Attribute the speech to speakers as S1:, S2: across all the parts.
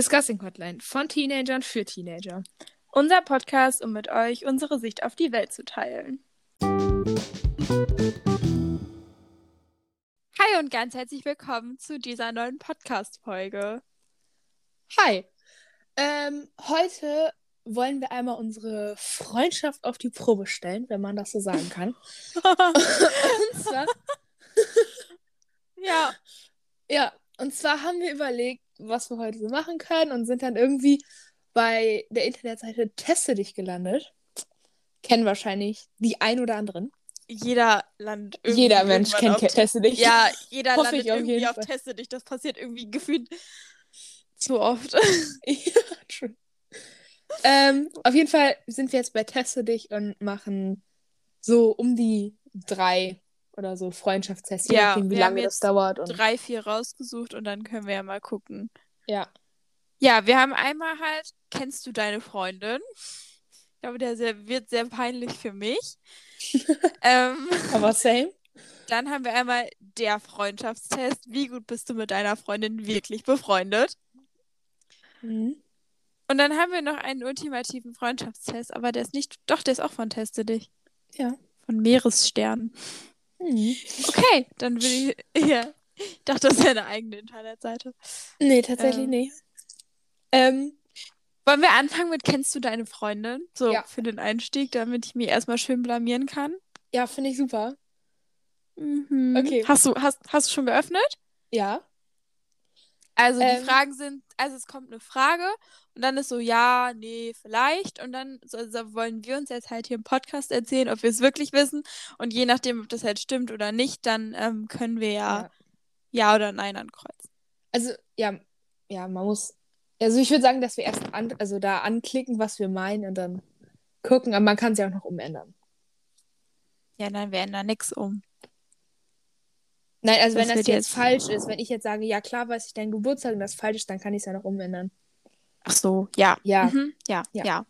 S1: Discussing Hotline von Teenagern für Teenager.
S2: Unser Podcast, um mit euch unsere Sicht auf die Welt zu teilen. Hi und ganz herzlich willkommen zu dieser neuen Podcast-Folge.
S1: Hi. Ähm, heute wollen wir einmal unsere Freundschaft auf die Probe stellen, wenn man das so sagen kann. und zwar.
S2: ja.
S1: Ja, und zwar haben wir überlegt, was wir heute so machen können und sind dann irgendwie bei der Internetseite Teste dich gelandet. Kennen wahrscheinlich die ein oder anderen.
S2: Jeder Land
S1: Jeder Mensch kennt auf, Teste dich.
S2: Ja, jeder
S1: Hoffe
S2: landet
S1: auf
S2: irgendwie auf
S1: Fall.
S2: Teste dich. Das passiert irgendwie gefühlt zu oft.
S1: ja, true. Ähm, auf jeden Fall sind wir jetzt bei Teste dich und machen so um die drei oder so Freundschaftstests, je
S2: Ja,
S1: nachdem, wie lange das dauert. Und
S2: Drei, vier rausgesucht und dann können wir ja mal gucken.
S1: ja.
S2: Ja, wir haben einmal halt, kennst du deine Freundin? Ich glaube, der sehr, wird sehr peinlich für mich. ähm,
S1: Aber same.
S2: dann haben wir einmal der Freundschaftstest. Wie gut bist du mit deiner Freundin wirklich befreundet?
S1: Mhm.
S2: Und dann haben wir noch einen ultimativen Freundschaftstest, aber der ist nicht, doch, der ist auch von Teste dich.
S1: Ja.
S2: Von Meeressternen.
S1: Mhm.
S2: Okay, dann will ich, ja, ich dachte, das wäre eine eigene Internetseite.
S1: Nee, tatsächlich
S2: Ähm.
S1: nicht. Ähm,
S2: Wollen wir anfangen mit Kennst du deine Freundin? So
S1: Ja.
S2: für den Einstieg, damit ich mich erstmal schön blamieren kann.
S1: ja, finde ich super.
S2: Mhm.
S1: Okay.
S2: Hast du, hast, hast du schon geöffnet?
S1: Ja.
S2: Also
S1: Ähm.
S2: die Fragen sind, also es kommt eine Frage und dann ist so, ja, nee, vielleicht. Und dann so, also wollen wir uns jetzt halt hier im Podcast erzählen, ob wir es wirklich wissen. Und je nachdem, ob das halt stimmt oder nicht, dann ähm, können wir ja,
S1: Ja.
S2: ja oder nein ankreuzen.
S1: Also, ja, ja, man muss. Also ich würde sagen, dass wir erst an, also da anklicken, was wir meinen und dann gucken, aber man kann es ja auch noch umändern.
S2: Ja, nein, wir ändern nichts um.
S1: Nein, also
S2: Das
S1: wenn das jetzt
S2: jetzt-
S1: falsch ist, wenn ich jetzt sage, ja klar weiß ich deinen Geburtstag und das falsch ist, dann kann ich es ja noch umändern.
S2: Ach so, ja.
S1: Ja.
S2: Mhm. Ja,
S1: Ja.
S2: ja.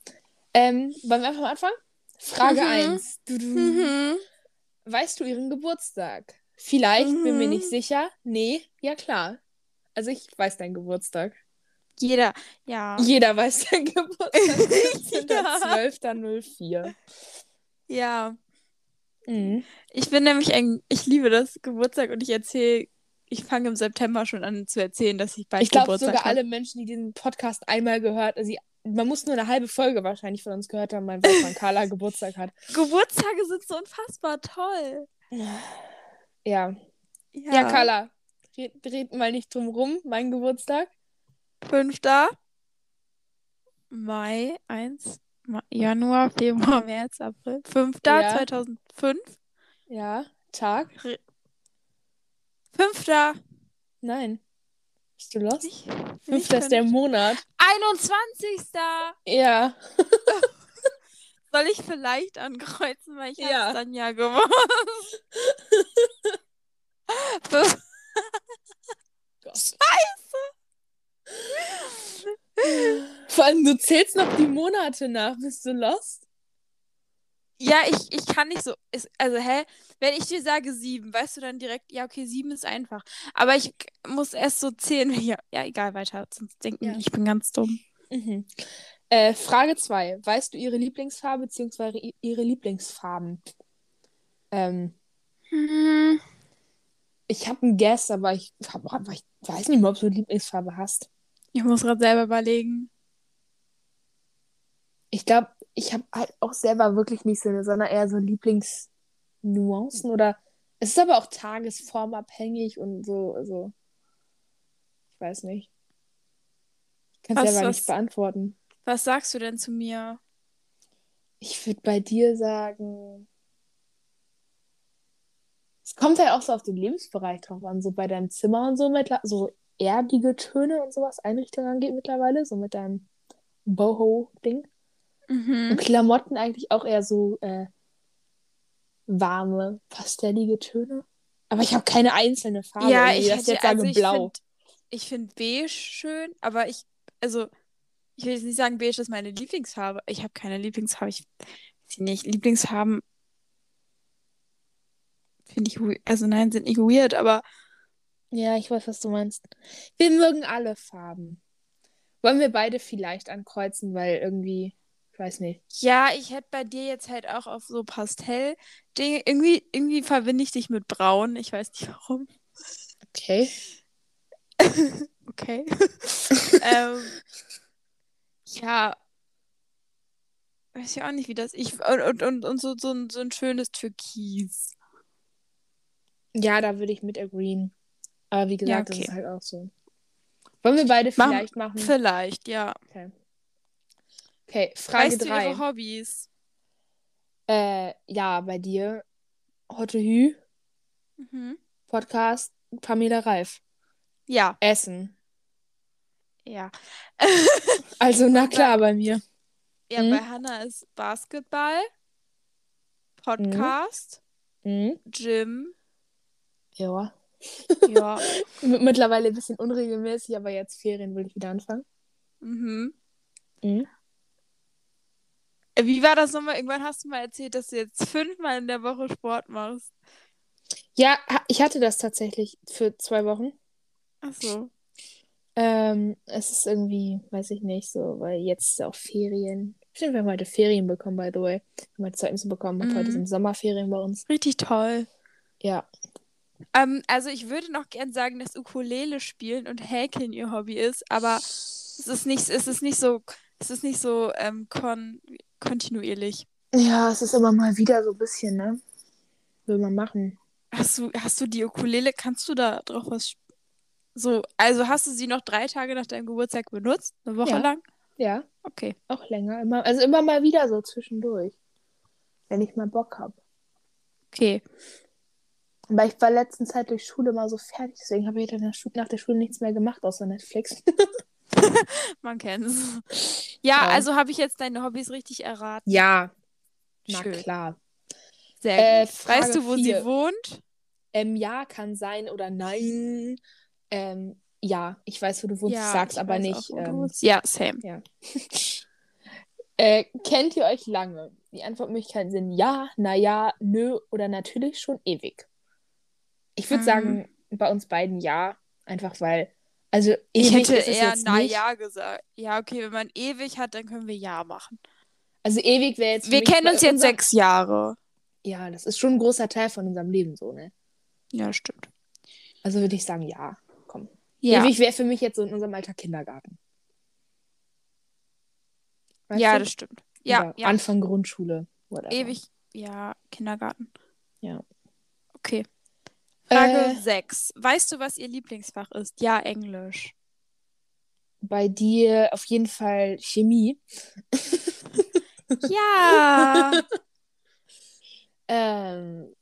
S1: Ähm, wollen wir einfach mal anfangen? Frage
S2: Mhm.
S1: 1. Du, du.
S2: Mhm.
S1: Weißt du ihren Geburtstag? Vielleicht, bin mir
S2: Mhm.
S1: nicht sicher. Nee, ja klar. Also ich weiß deinen Geburtstag.
S2: Jeder, ja.
S1: Jeder weiß deinen Geburtstag.
S2: Ja.
S1: 12.04.
S2: Ja.
S1: Mhm.
S2: Ich bin nämlich ein, ich liebe das Geburtstag und ich erzähle, ich fange im September schon an zu erzählen, dass ich bald
S1: Ich glaube
S2: Geburtstag
S1: sogar
S2: habe.
S1: alle Menschen, die diesen Podcast einmal gehört, also sie, man muss nur eine halbe Folge wahrscheinlich von uns gehört haben, man weiß, wann Carla Geburtstag hat.
S2: Geburtstage sind so unfassbar toll.
S1: Ja.
S2: Ja,
S1: Ja, Carla, red, red mal nicht drum rum, mein Geburtstag.
S2: Fünfter Mai, 1, Ma Januar, Februar, März, April. Fünfter
S1: Ja.
S2: 2005.
S1: Ja, Tag?
S2: Fünfter.
S1: Nein. Bist du lost?
S2: Nicht, nicht
S1: Fünfter ist der Monat.
S2: 21.
S1: Ja.
S2: Soll ich vielleicht ankreuzen, weil ich
S1: Ja.
S2: hab's dann ja gewusst. Fünf-
S1: Vor allem, du zählst noch die Monate nach. Bist du lost?
S2: Ja, ich, ich kann nicht so. Ist, also, hä? Wenn ich dir sage sieben, weißt du dann direkt, ja, okay, sieben ist einfach. Aber ich muss erst so zählen. Ja, ja egal, weiter. Sonst denken
S1: Ja.
S2: ich bin ganz dumm.
S1: Mhm. Äh, Frage 2. Weißt du ihre Lieblingsfarbe bzw. ihre Lieblingsfarben? Ähm,
S2: Hm,
S1: ich habe einen Guess, aber ich, aber ich weiß nicht mehr, ob du eine Lieblingsfarbe hast.
S2: Ich muss gerade selber überlegen.
S1: Ich glaube, ich habe halt auch selber wirklich nicht so eine, sondern eher so Lieblingsnuancen oder es ist aber auch tagesformabhängig und so, also ich weiß nicht. Ich kann es selber
S2: was-
S1: nicht beantworten.
S2: Was sagst du denn zu mir?
S1: Ich würde bei dir sagen, es kommt halt auch so auf den Lebensbereich drauf an, so bei deinem Zimmer und so, mittler- so erdige Töne und sowas Einrichtung angeht mittlerweile, so mit deinem Boho-Ding. Und
S2: Mhm.
S1: Klamotten eigentlich auch eher so äh, warme, pastellige Töne. Aber ich habe keine einzelne Farbe.
S2: Ja, ich hätte,
S1: jetzt
S2: also ich
S1: blau.
S2: find, ich finde beige schön, aber ich, also, ich will jetzt nicht sagen, beige ist meine Lieblingsfarbe. Ich habe keine Lieblingsfarbe. Ich weiß nicht, Lieblingsfarben finde ich, also nein, sind nicht weird, aber
S1: Ja, ich weiß, was du meinst. Wir mögen alle Farben. Wollen wir beide vielleicht ankreuzen, weil irgendwie, weiß nicht.
S2: Ja, ich hätte bei dir jetzt halt auch auf so Pastell-Dinge. Irgendwie, irgendwie verbinde ich dich mit Braun. Ich weiß nicht warum.
S1: Okay.
S2: Okay. ähm, ja. Weiß ich auch nicht, wie das. Ich, und und, und, und so, so, ein, so ein schönes Türkis.
S1: Ja, da würde ich mit agreeen. Aber wie gesagt,
S2: okay.
S1: das ist halt auch so. Wollen wir beide
S2: Machen-
S1: vielleicht machen?
S2: Vielleicht, ja.
S1: Okay. Okay, Frage
S2: weißt du
S1: 3.
S2: ihre Hobbys?
S1: Äh, ja, bei dir. Hotte Hü,
S2: Mhm.
S1: Podcast, Pamela Reif.
S2: Ja,
S1: Essen.
S2: ja.
S1: Also, na klar, bei mir.
S2: Ja,
S1: Mhm.
S2: bei Hannah ist Basketball, Podcast,
S1: Mhm.
S2: Gym.
S1: Ja.
S2: Ja.
S1: Mittlerweile ein bisschen unregelmäßig, aber jetzt Ferien will ich wieder anfangen.
S2: mhm.
S1: Mhm.
S2: Äh, Wie war das nochmal? Irgendwann hast du mal erzählt, dass du jetzt fünfmal in der Woche Sport machst.
S1: Ja, ich hatte das tatsächlich für zwei Wochen.
S2: Ach so.
S1: Ähm, es ist irgendwie, weiß ich nicht, so, weil jetzt ist auch Ferien. Stimmt, wir haben heute Ferien bekommen, by the way. Wir haben heute Zeugnisse bekommen und
S2: Mhm.
S1: heute sind Sommerferien bei uns.
S2: Richtig toll.
S1: Ja.
S2: Ähm, also ich würde noch gern sagen, dass Ukulele spielen und Häkeln ihr Hobby ist, aber es ist nicht, es ist nicht so, es ist nicht so ähm, kon kontinuierlich.
S1: Ja, es ist immer mal wieder so ein bisschen, ne? Will man machen.
S2: Hast du, hast du die Ukulele, kannst du da drauf was so, also hast du sie noch drei Tage nach deinem Geburtstag benutzt? Eine Woche
S1: Ja.
S2: lang?
S1: Ja,
S2: Okay.
S1: auch länger. Immer, also immer mal wieder so zwischendurch. Wenn ich mal Bock habe.
S2: Okay.
S1: Aber ich war letzten Zeit durch Schule mal so fertig, deswegen habe ich dann nach der Schule nichts mehr gemacht, außer Netflix.
S2: Man kennt's. Ja,
S1: Ja.
S2: also habe ich jetzt deine Hobbys richtig erraten.
S1: ja, na
S2: Schön.
S1: klar.
S2: Sehr
S1: Äh,
S2: gut.
S1: Frage
S2: weißt du, wo
S1: vier.
S2: sie wohnt?
S1: Ähm, ja, kann sein oder nein. Ähm, ja, ich weiß, wo du wohnst, ich sag's
S2: ich
S1: aber nicht.
S2: auch,
S1: ähm.
S2: Ja, same.
S1: ja. äh, kennt ihr euch lange? Die Antwortmöglichkeiten sind ja, naja, nö oder natürlich schon ewig. Ich würde
S2: Ähm.
S1: sagen, bei uns beiden ja, einfach weil, also ewig
S2: Ich hätte eher na
S1: nicht.
S2: ja gesagt. Ja, okay, wenn man ewig hat, dann können wir ja machen.
S1: Also ewig wäre jetzt.
S2: Wir kennen uns jetzt sechs Jahre.
S1: Ja, das ist schon ein großer Teil von unserem Leben so, ne?
S2: Ja, stimmt.
S1: Also würde ich sagen, ja. Komm.
S2: Ja,
S1: Ewig wäre für mich jetzt so in unserem Alter Kindergarten. Weißt
S2: ja
S1: du?
S2: das stimmt. Ja, ja.
S1: Anfang Grundschule. Whatever.
S2: Ewig. Ja, Kindergarten.
S1: Ja.
S2: Okay. Frage
S1: Äh.
S2: 6. Weißt du, was ihr Lieblingsfach ist? Ja, Englisch.
S1: Bei dir auf jeden Fall Chemie.
S2: Ja.
S1: Ähm,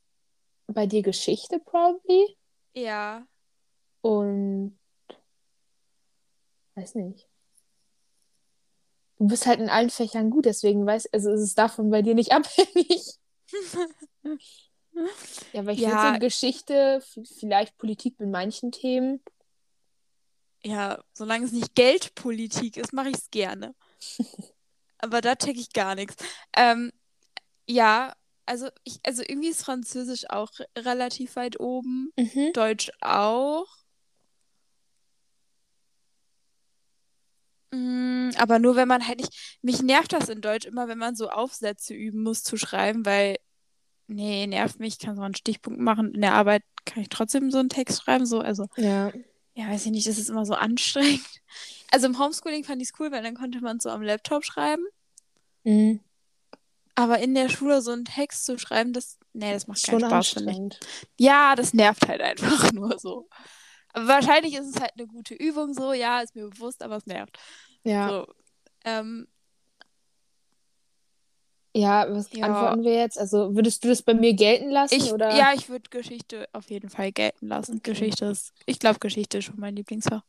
S1: bei dir Geschichte, probably.
S2: ja.
S1: Und weiß nicht. Du bist halt in allen Fächern gut, deswegen weiß, also ist es davon bei dir nicht abhängig. Ja, aber ich
S2: Ja.
S1: würde so Geschichte, vielleicht Politik mit manchen Themen.
S2: Ja, solange es nicht Geldpolitik ist, mache ich es gerne. Aber da checke ich gar nichts. Ähm, ja, also ich, also irgendwie ist Französisch auch re- relativ weit oben.
S1: Mhm.
S2: Deutsch auch. Mm, aber nur wenn man halt nicht. Mich nervt das in Deutsch immer, wenn man so Aufsätze üben muss zu schreiben, weil. Nee, nervt mich. Ich kann so einen Stichpunkt machen. In der Arbeit kann ich trotzdem so einen Text schreiben. So, also,
S1: Ja.
S2: ja, weiß ich nicht, das ist immer so anstrengend. Also im Homeschooling fand ich es cool, weil dann konnte man so am Laptop schreiben.
S1: Mhm.
S2: Aber in der Schule so einen Text zu schreiben, das. Nee, das macht
S1: Schon
S2: keinen Spaß für mich.
S1: anstrengend.
S2: Ja, das nervt halt einfach nur so. Aber wahrscheinlich ist es halt eine gute Übung so, ja, ist mir bewusst, aber es nervt.
S1: Ja.
S2: So. Ähm,
S1: Ja, was
S2: Ja.
S1: antworten wir jetzt? Also würdest du das bei mir gelten lassen
S2: ich,
S1: oder?
S2: Ja, ich würde Geschichte auf jeden Fall gelten lassen.
S1: Okay.
S2: Geschichte ist, ich glaube, Geschichte ist schon mein Lieblingsfach.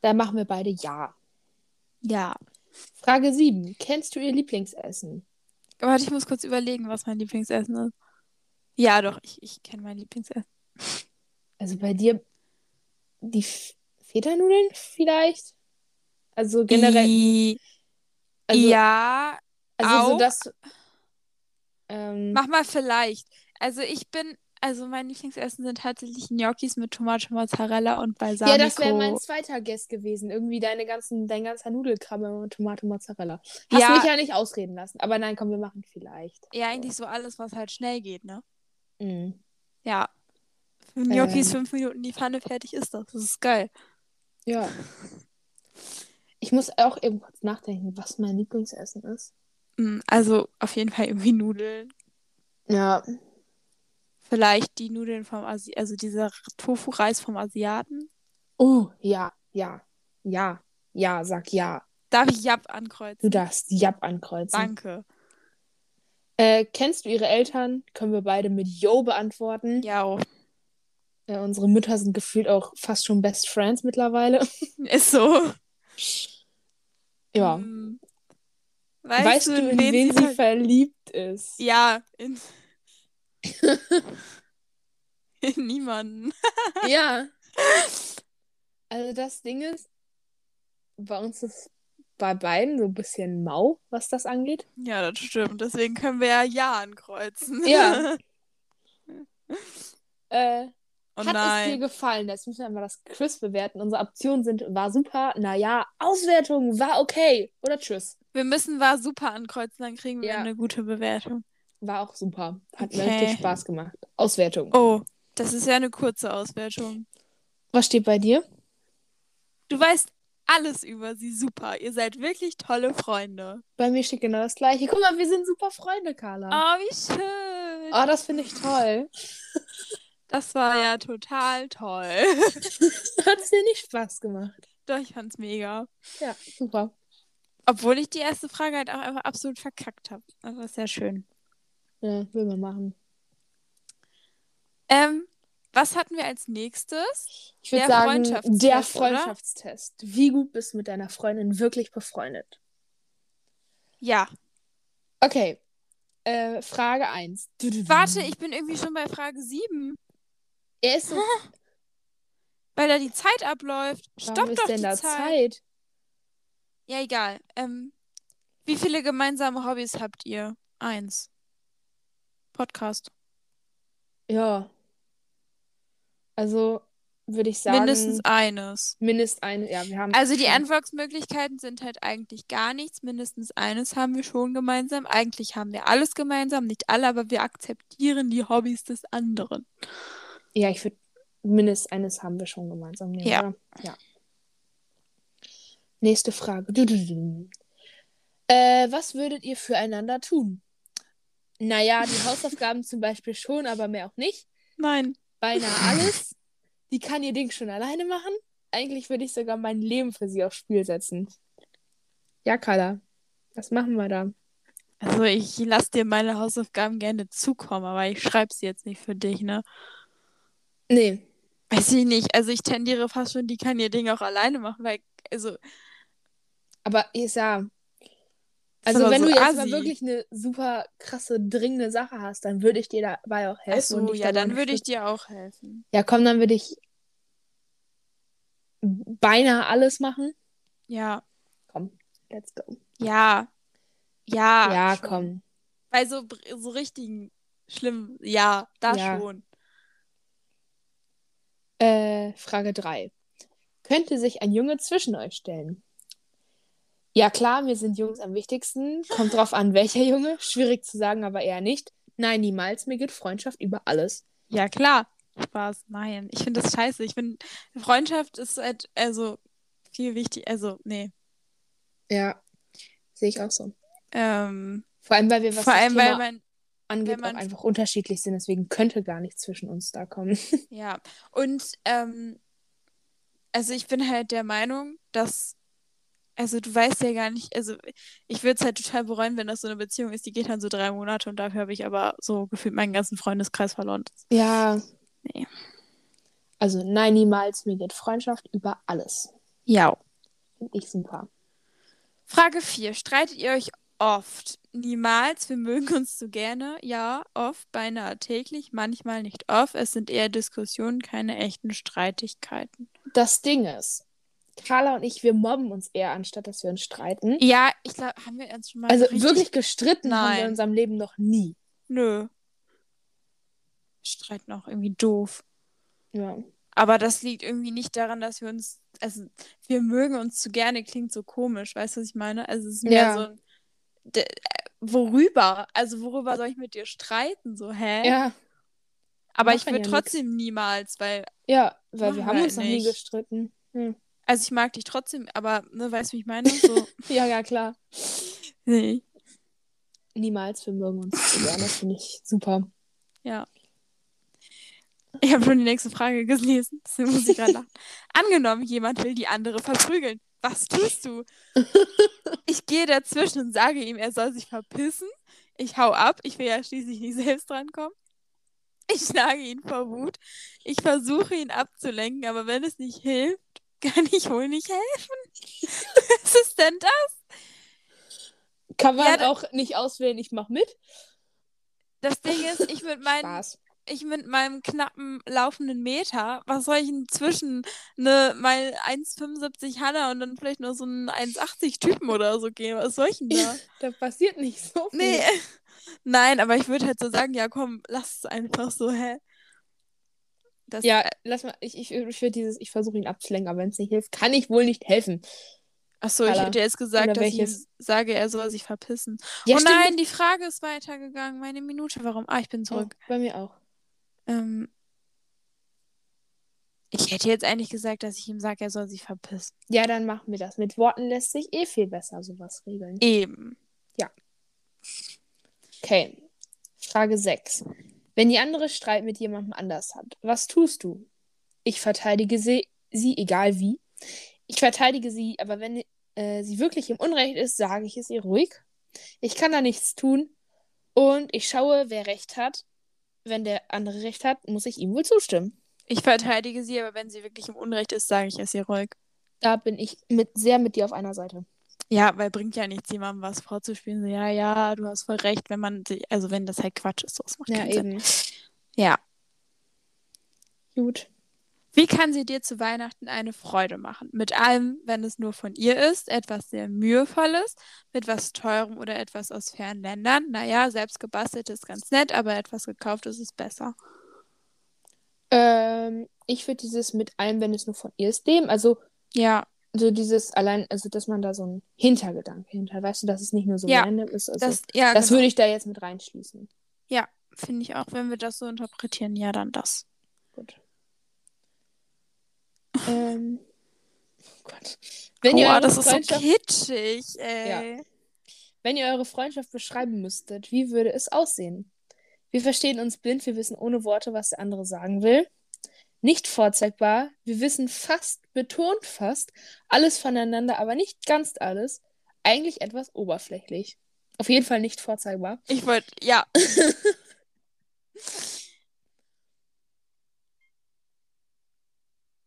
S1: Dann machen wir beide ja.
S2: Ja.
S1: Frage 7. Kennst du ihr Lieblingsessen?
S2: Warte, ich muss kurz überlegen, was mein Lieblingsessen ist. Ja, doch, ich, ich kenne mein Lieblingsessen.
S1: Also bei dir die Federnudeln vielleicht? Also generell.
S2: I,
S1: Also,
S2: ja,
S1: also so
S2: auch.
S1: das. Ähm,
S2: Mach mal vielleicht. Also ich bin, also mein Lieblingsessen sind tatsächlich Gnocchis mit Tomate, Mozzarella und Balsamico.
S1: Ja, das wäre mein zweiter Guest gewesen. Irgendwie deine ganzen, dein ganzer Nudelkrabbe mit Tomate, Mozzarella. Hast
S2: Ja.
S1: mich ja nicht ausreden lassen. Aber nein, komm, wir machen vielleicht.
S2: Ja, eigentlich so alles, was halt schnell geht, ne?
S1: Mhm.
S2: Ja. Für Gnocchis
S1: Ähm.
S2: fünf Minuten die Pfanne fertig ist das. Das ist geil.
S1: Ja. Ich muss auch eben kurz nachdenken, was mein Lieblingsessen ist.
S2: Mm, Also auf jeden Fall irgendwie Nudeln.
S1: Ja.
S2: Vielleicht die Nudeln vom Asi also dieser Tofu-Reis vom Asiaten.
S1: Oh, ja, ja, ja, ja, sag ja.
S2: Darf ich Jap
S1: Du
S2: ankreuzen?
S1: darfst Jap ankreuzen.
S2: Danke.
S1: Äh, kennst du ihre Eltern? Können wir beide mit Yo beantworten.
S2: Ja, auch.
S1: Äh, unsere Mütter sind gefühlt auch fast schon Best Friends mittlerweile.
S2: Ist so.
S1: Ja.
S2: Mm.
S1: Weißt, du, in wen, sie
S2: ver-
S1: verliebt ist?
S2: Ja, in... in niemanden.
S1: Ja. Also das Ding ist, bei uns ist bei beiden so ein bisschen mau, was das angeht.
S2: Ja, das stimmt. Deswegen können wir ja Ja ankreuzen.
S1: Ja. Äh,
S2: Oh
S1: hat es dir
S2: nein.
S1: gefallen? Jetzt müssen wir mal das Quiz bewerten. Unsere Optionen sind, war super, naja, Auswertung, war okay. Oder tschüss.
S2: Wir müssen war super ankreuzen, dann kriegen wir
S1: Ja.
S2: eine gute Bewertung.
S1: War auch super. Hat mir
S2: Okay.
S1: richtig Spaß gemacht. Auswertung.
S2: Oh, das ist ja eine kurze Auswertung.
S1: Was steht bei dir?
S2: Du weißt alles über sie super. Ihr seid wirklich tolle Freunde.
S1: Bei mir steht genau das gleiche. Guck mal, wir sind super Freunde, Carla.
S2: Oh, wie schön.
S1: Oh, das finde ich toll.
S2: Das war ja total toll.
S1: Hat es dir nicht Spaß gemacht?
S2: Doch, ich fand's mega.
S1: Ja, super.
S2: Obwohl ich die erste Frage halt auch einfach absolut verkackt habe. Das war sehr schön.
S1: Ja, will man machen.
S2: Ähm, was hatten wir als nächstes?
S1: Ich würde
S2: Der
S1: sagen,
S2: Freundschaftstest,
S1: der
S2: oder?
S1: Freundschaftstest. Wie gut bist du mit deiner Freundin wirklich befreundet?
S2: Ja.
S1: Okay. Äh, Frage 1.
S2: Warte, ich bin irgendwie schon bei Frage 7,
S1: Er ist so.
S2: weil da die Zeit abläuft.
S1: Warum
S2: Stopp
S1: ist
S2: doch
S1: denn
S2: die
S1: da
S2: Zeit.
S1: Zeit?
S2: Ja, egal. Ähm, wie viele gemeinsame Hobbys habt ihr? Eins. Podcast.
S1: Ja. Also würde ich sagen.
S2: Mindestens eines.
S1: Mindest eine. Ja, wir haben.
S2: Also die Antwortmöglichkeiten sind halt eigentlich gar nichts. Mindestens eines haben wir schon gemeinsam. Eigentlich haben wir alles gemeinsam. Nicht alle, aber wir akzeptieren die Hobbys des anderen.
S1: Ja, ich würde. Mindest eines haben wir schon gemeinsam. nehmen,
S2: Ja.
S1: ja. Nächste Frage. Du, du, du. Äh, was würdet ihr füreinander tun? Naja, die Hausaufgaben zum Beispiel schon, aber mehr auch nicht.
S2: Nein.
S1: Beinahe alles. Die kann ihr Ding schon alleine machen. Eigentlich würde ich sogar mein Leben für sie aufs Spiel setzen. Ja, Carla. Was machen wir da?
S2: Also ich lasse dir meine Hausaufgaben gerne zukommen, aber ich schreibe sie jetzt nicht für dich, ne?
S1: Nee.
S2: Weiß ich nicht. Also ich tendiere fast schon, die kann ihr Ding auch alleine machen, weil, also,
S1: Aber ja. Also, wenn
S2: so
S1: du jetzt mal wirklich eine super krasse, dringende Sache hast, dann würde ich dir dabei auch helfen.
S2: ach so, ja, dann würde ich dir auch helfen.
S1: Ja, komm, dann würde ich beinahe alles machen.
S2: Ja,
S1: Komm, let's go.
S2: ja, ja.
S1: ja,
S2: schon.
S1: komm.
S2: Bei so, so richtigen schlimm, ja, das
S1: Ja.
S2: schon.
S1: Äh, Frage 3. Könnte sich ein Junge zwischen euch stellen? Ja, klar, mir sind Jungs am wichtigsten. Kommt drauf an, welcher Junge. Schwierig zu sagen, aber eher nicht. Nein, niemals. Mir geht Freundschaft über alles.
S2: Ja, klar. Spaß, nein. Ich finde das scheiße. Ich finde, Freundschaft ist halt, also, viel wichtig, also, nee.
S1: Ja, sehe ich auch so.
S2: Ähm,
S1: Vor allem, weil wir, was
S2: vor allem,
S1: Thema
S2: weil man,
S1: angeht, auch einfach unterschiedlich sind. Deswegen könnte gar nichts zwischen uns da kommen.
S2: ja. Und, ähm, also ich bin halt der Meinung, dass, also du weißt ja gar nicht, also ich würde es halt total bereuen, wenn das so eine Beziehung ist, die geht dann so drei Monate und dafür habe ich aber so gefühlt meinen ganzen Freundeskreis verloren.
S1: Ja.
S2: Nee.
S1: Also, nein, niemals. Mir geht Freundschaft über alles.
S2: Ja.
S1: Finde ich super.
S2: Frage 4. Streitet ihr euch oft? Niemals. Wir mögen uns so gerne. Ja, oft, beinahe täglich, manchmal nicht oft. Es sind eher Diskussionen, keine echten Streitigkeiten.
S1: Das Ding ist, Carla und ich, wir mobben uns eher, anstatt dass wir uns streiten.
S2: Ja, ich glaube, haben wir uns schon mal
S1: Also
S2: richtig...
S1: wirklich gestritten haben wir
S2: Nein.
S1: in unserem Leben noch nie.
S2: Nö. streiten auch irgendwie doof.
S1: Ja.
S2: Aber das liegt irgendwie nicht daran, dass wir uns, also wir mögen uns zu gerne, klingt so komisch, weißt du, was ich meine? Also es ist mehr
S1: Ja.
S2: so ein, worüber? Also worüber soll ich mit dir streiten? So, hä?
S1: Ja.
S2: Aber ich würde
S1: ja nix.
S2: trotzdem niemals, weil,
S1: Ja, weil wir haben
S2: wir
S1: uns noch nie gestritten. Hm.
S2: also ich mag dich trotzdem, aber, ne, weißt du, wie ich meine? So,
S1: Ja, ja, klar.
S2: nee.
S1: Niemals, wir mögen uns zu gerne. Das finde ich super.
S2: Ja. Ich habe schon die nächste Frage gelesen, deswegen muss ich gerade lachen. Angenommen, jemand will die andere verprügeln. Was tust du? Ich gehe dazwischen und sage ihm, er soll sich verpissen. Ich hau ab. Ich will ja schließlich nicht selbst drankommen. Ich schlage ihn vor Wut. Ich versuche ihn abzulenken, aber wenn es nicht hilft, kann ich wohl nicht helfen. Was ist denn das?
S1: Kann man
S2: Ja,
S1: auch nicht auswählen, ich mach mit?
S2: Das Ding ist, ich mit meinen
S1: Spaß.
S2: Ich mit meinem knappen laufenden Meter, was soll ich denn zwischen ne, mal 1,75 Hanna und dann vielleicht noch so einen 1,80 Typen oder so gehen? Was soll ich denn da?
S1: Da passiert nicht so viel.
S2: nee. Nein, aber ich würde halt so sagen, ja komm, lass es einfach so, hä? Das,
S1: Ja, lass mal, ich, ich, ich würde dieses, ich versuche ihn abzulenken, aber wenn es nicht hilft, kann ich wohl nicht helfen.
S2: Achso, ich hätte jetzt gesagt, dass ich
S1: welches?
S2: sage, er soll sich verpissen.
S1: Ja,
S2: oh
S1: stimmt.
S2: nein, die Frage ist weitergegangen. Meine Minute, warum? Ah, ich bin
S1: Oh,
S2: zurück.
S1: bei mir auch.
S2: Ähm, ich hätte jetzt eigentlich gesagt, dass ich ihm sage, er soll sich verpissen.
S1: Ja, dann machen wir das. Mit Worten lässt sich eh viel besser sowas regeln.
S2: Eben.
S1: Okay. Frage 6. Wenn die andere Streit mit jemandem anders hat, was tust du? Ich verteidige sie, sie egal wie. Ich verteidige sie, aber wenn äh, sie wirklich im Unrecht ist, sage ich es ihr ruhig. Ich kann da nichts tun. Und ich schaue, wer recht hat. Wenn der andere recht hat, muss ich ihm wohl zustimmen.
S2: Ich verteidige sie, aber wenn sie wirklich im Unrecht ist, sage ich es ihr ruhig.
S1: Da bin ich mit, sehr mit dir auf einer Seite.
S2: Ja, weil bringt ja nichts, jemandem was vorzuspielen. So, ja, ja, du hast voll recht, wenn man sich, also wenn das halt Quatsch ist, so, das macht
S1: Ja,
S2: keinen Sinn.
S1: eben.
S2: Ja.
S1: Gut.
S2: Wie kann sie dir zu Weihnachten eine Freude machen? Mit allem, wenn es nur von ihr ist, etwas sehr mühevolles, mit was teurem oder etwas aus fernen Ländern. Naja, selbst gebastelt ist ganz nett, aber etwas gekauftes ist besser.
S1: Ähm, ich würde dieses mit allem, wenn es nur von ihr ist, nehmen. Also
S2: Ja,
S1: so dieses allein, also dass man da so einen Hintergedanke hinter, weißt du, dass es nicht nur so
S2: Ja,
S1: random ist. Also,
S2: das, ja,
S1: das
S2: genau.
S1: würde ich da jetzt mit reinschließen.
S2: Ja, finde ich auch, wenn wir das so interpretieren, ja, dann das.
S1: Ähm, oh Gott. Wenn
S2: Boah, das ist so kitschig, ey.
S1: wenn ihr eure Freundschaft beschreiben müsstet, wie würde es aussehen? Wir verstehen uns blind, wir wissen ohne Worte, was der andere sagen will. Nicht vorzeigbar, wir wissen fast, betont fast, alles voneinander, aber nicht ganz alles. Eigentlich etwas oberflächlich. Auf jeden Fall nicht vorzeigbar.
S2: Ich wollte, ja.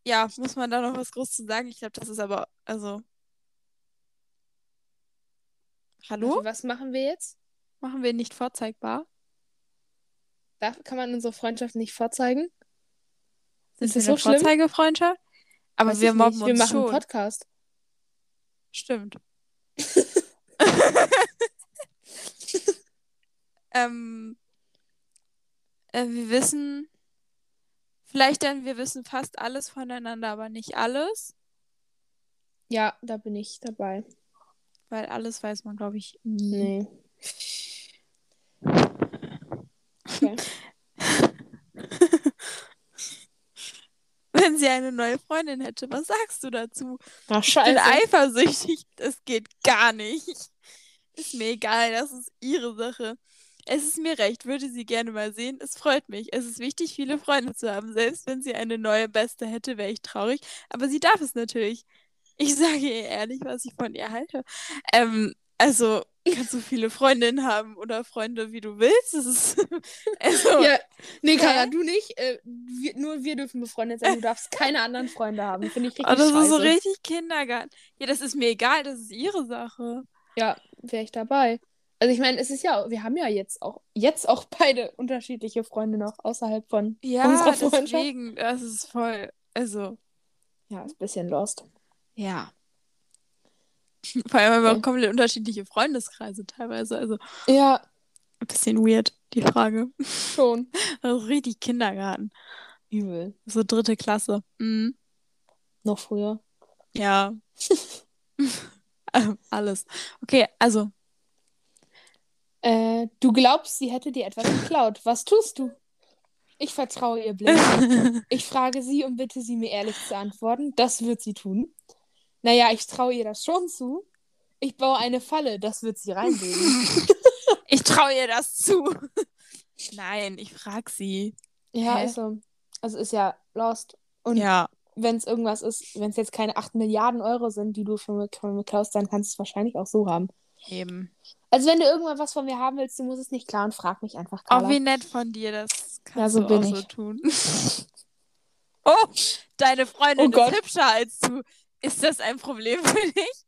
S2: ja, muss man da noch was groß zu sagen? Ich glaube, das ist aber, also. Hallo?
S1: Warte, was machen wir jetzt?
S2: Machen wir nicht vorzeigbar?
S1: Darf, kann man unsere Freundschaft nicht vorzeigen?
S2: Sind
S1: Ist
S2: wir
S1: das so
S2: eine
S1: schlimm?
S2: Vorzeigefreundschaft? Aber
S1: Weiß
S2: wir mobben
S1: nicht. Wir
S2: uns
S1: machen einen
S2: schon.
S1: Podcast.
S2: Stimmt. ähm, äh, wir wissen, vielleicht dann, wir wissen fast alles voneinander, aber nicht alles,
S1: Ja, da bin ich dabei.
S2: weil alles weiß man, glaube ich, nie.
S1: Nee. Okay.
S2: Wenn sie eine neue Freundin hätte, was sagst du dazu?
S1: Ach,
S2: Ich bin
S1: scheiße.
S2: eifersüchtig, das geht gar nicht. Ist mir egal, das ist ihre Sache. Es ist mir recht, würde sie gerne mal sehen. Es freut mich. Es ist wichtig, viele Freunde zu haben. Selbst wenn sie eine neue Beste hätte, wäre ich traurig. Aber sie darf es natürlich. Ich sage ihr ehrlich, was ich von ihr halte. Ähm, also, kannst du viele Freundinnen haben oder Freunde, wie du willst. Das ist. also,
S1: Ja, nee, Kara, du nicht. Äh, wir, nur wir dürfen befreundet sein. Du darfst keine anderen Freunde haben. Finde ich richtig
S2: oh, das
S1: scheiße.
S2: ist so richtig Kindergarten. Ja, das ist mir egal, das ist ihre Sache.
S1: Ja, wäre ich dabei. Also ich meine, es ist ja, wir haben ja jetzt auch, jetzt auch beide unterschiedliche Freunde noch außerhalb von
S2: Ja,
S1: unserer Freundschaft.
S2: deswegen, das ist voll. Also,
S1: Ja, ist ein bisschen lost.
S2: ja. Vor allem haben wir auch komplett unterschiedliche Freundeskreise teilweise. Also,
S1: Ja,
S2: Ein bisschen weird, die Frage.
S1: Schon.
S2: Also richtig Kindergarten.
S1: Übel.
S2: So dritte Klasse. Mhm.
S1: Noch früher.
S2: Ja. Alles. Okay, also.
S1: Äh, du glaubst, sie hätte dir etwas geklaut. Was tust du? Ich vertraue ihr blind. Ich frage sie und bitte sie mir ehrlich zu antworten. Das wird sie tun. Naja, ich traue ihr das schon zu. Ich baue eine Falle, das wird sie reinlegen.
S2: ich traue ihr das zu. Nein, ich frage sie.
S1: ja,
S2: Hä?
S1: ist so. Also ist ja lost. Und
S2: Ja.
S1: wenn es irgendwas ist, wenn es jetzt keine 8 Milliarden Euro sind, die du von mir klaust, dann kannst du es wahrscheinlich auch so haben.
S2: Eben.
S1: Also wenn du irgendwann was von mir haben willst, du musst es nicht klauen, frag mich einfach,
S2: Oh,
S1: Carla.
S2: wie nett von dir, das kannst
S1: Ja, so
S2: du
S1: bin
S2: auch so
S1: ich.
S2: tun. oh, deine Freundin
S1: Oh
S2: ist hübscher als du. Ist das ein Problem für dich?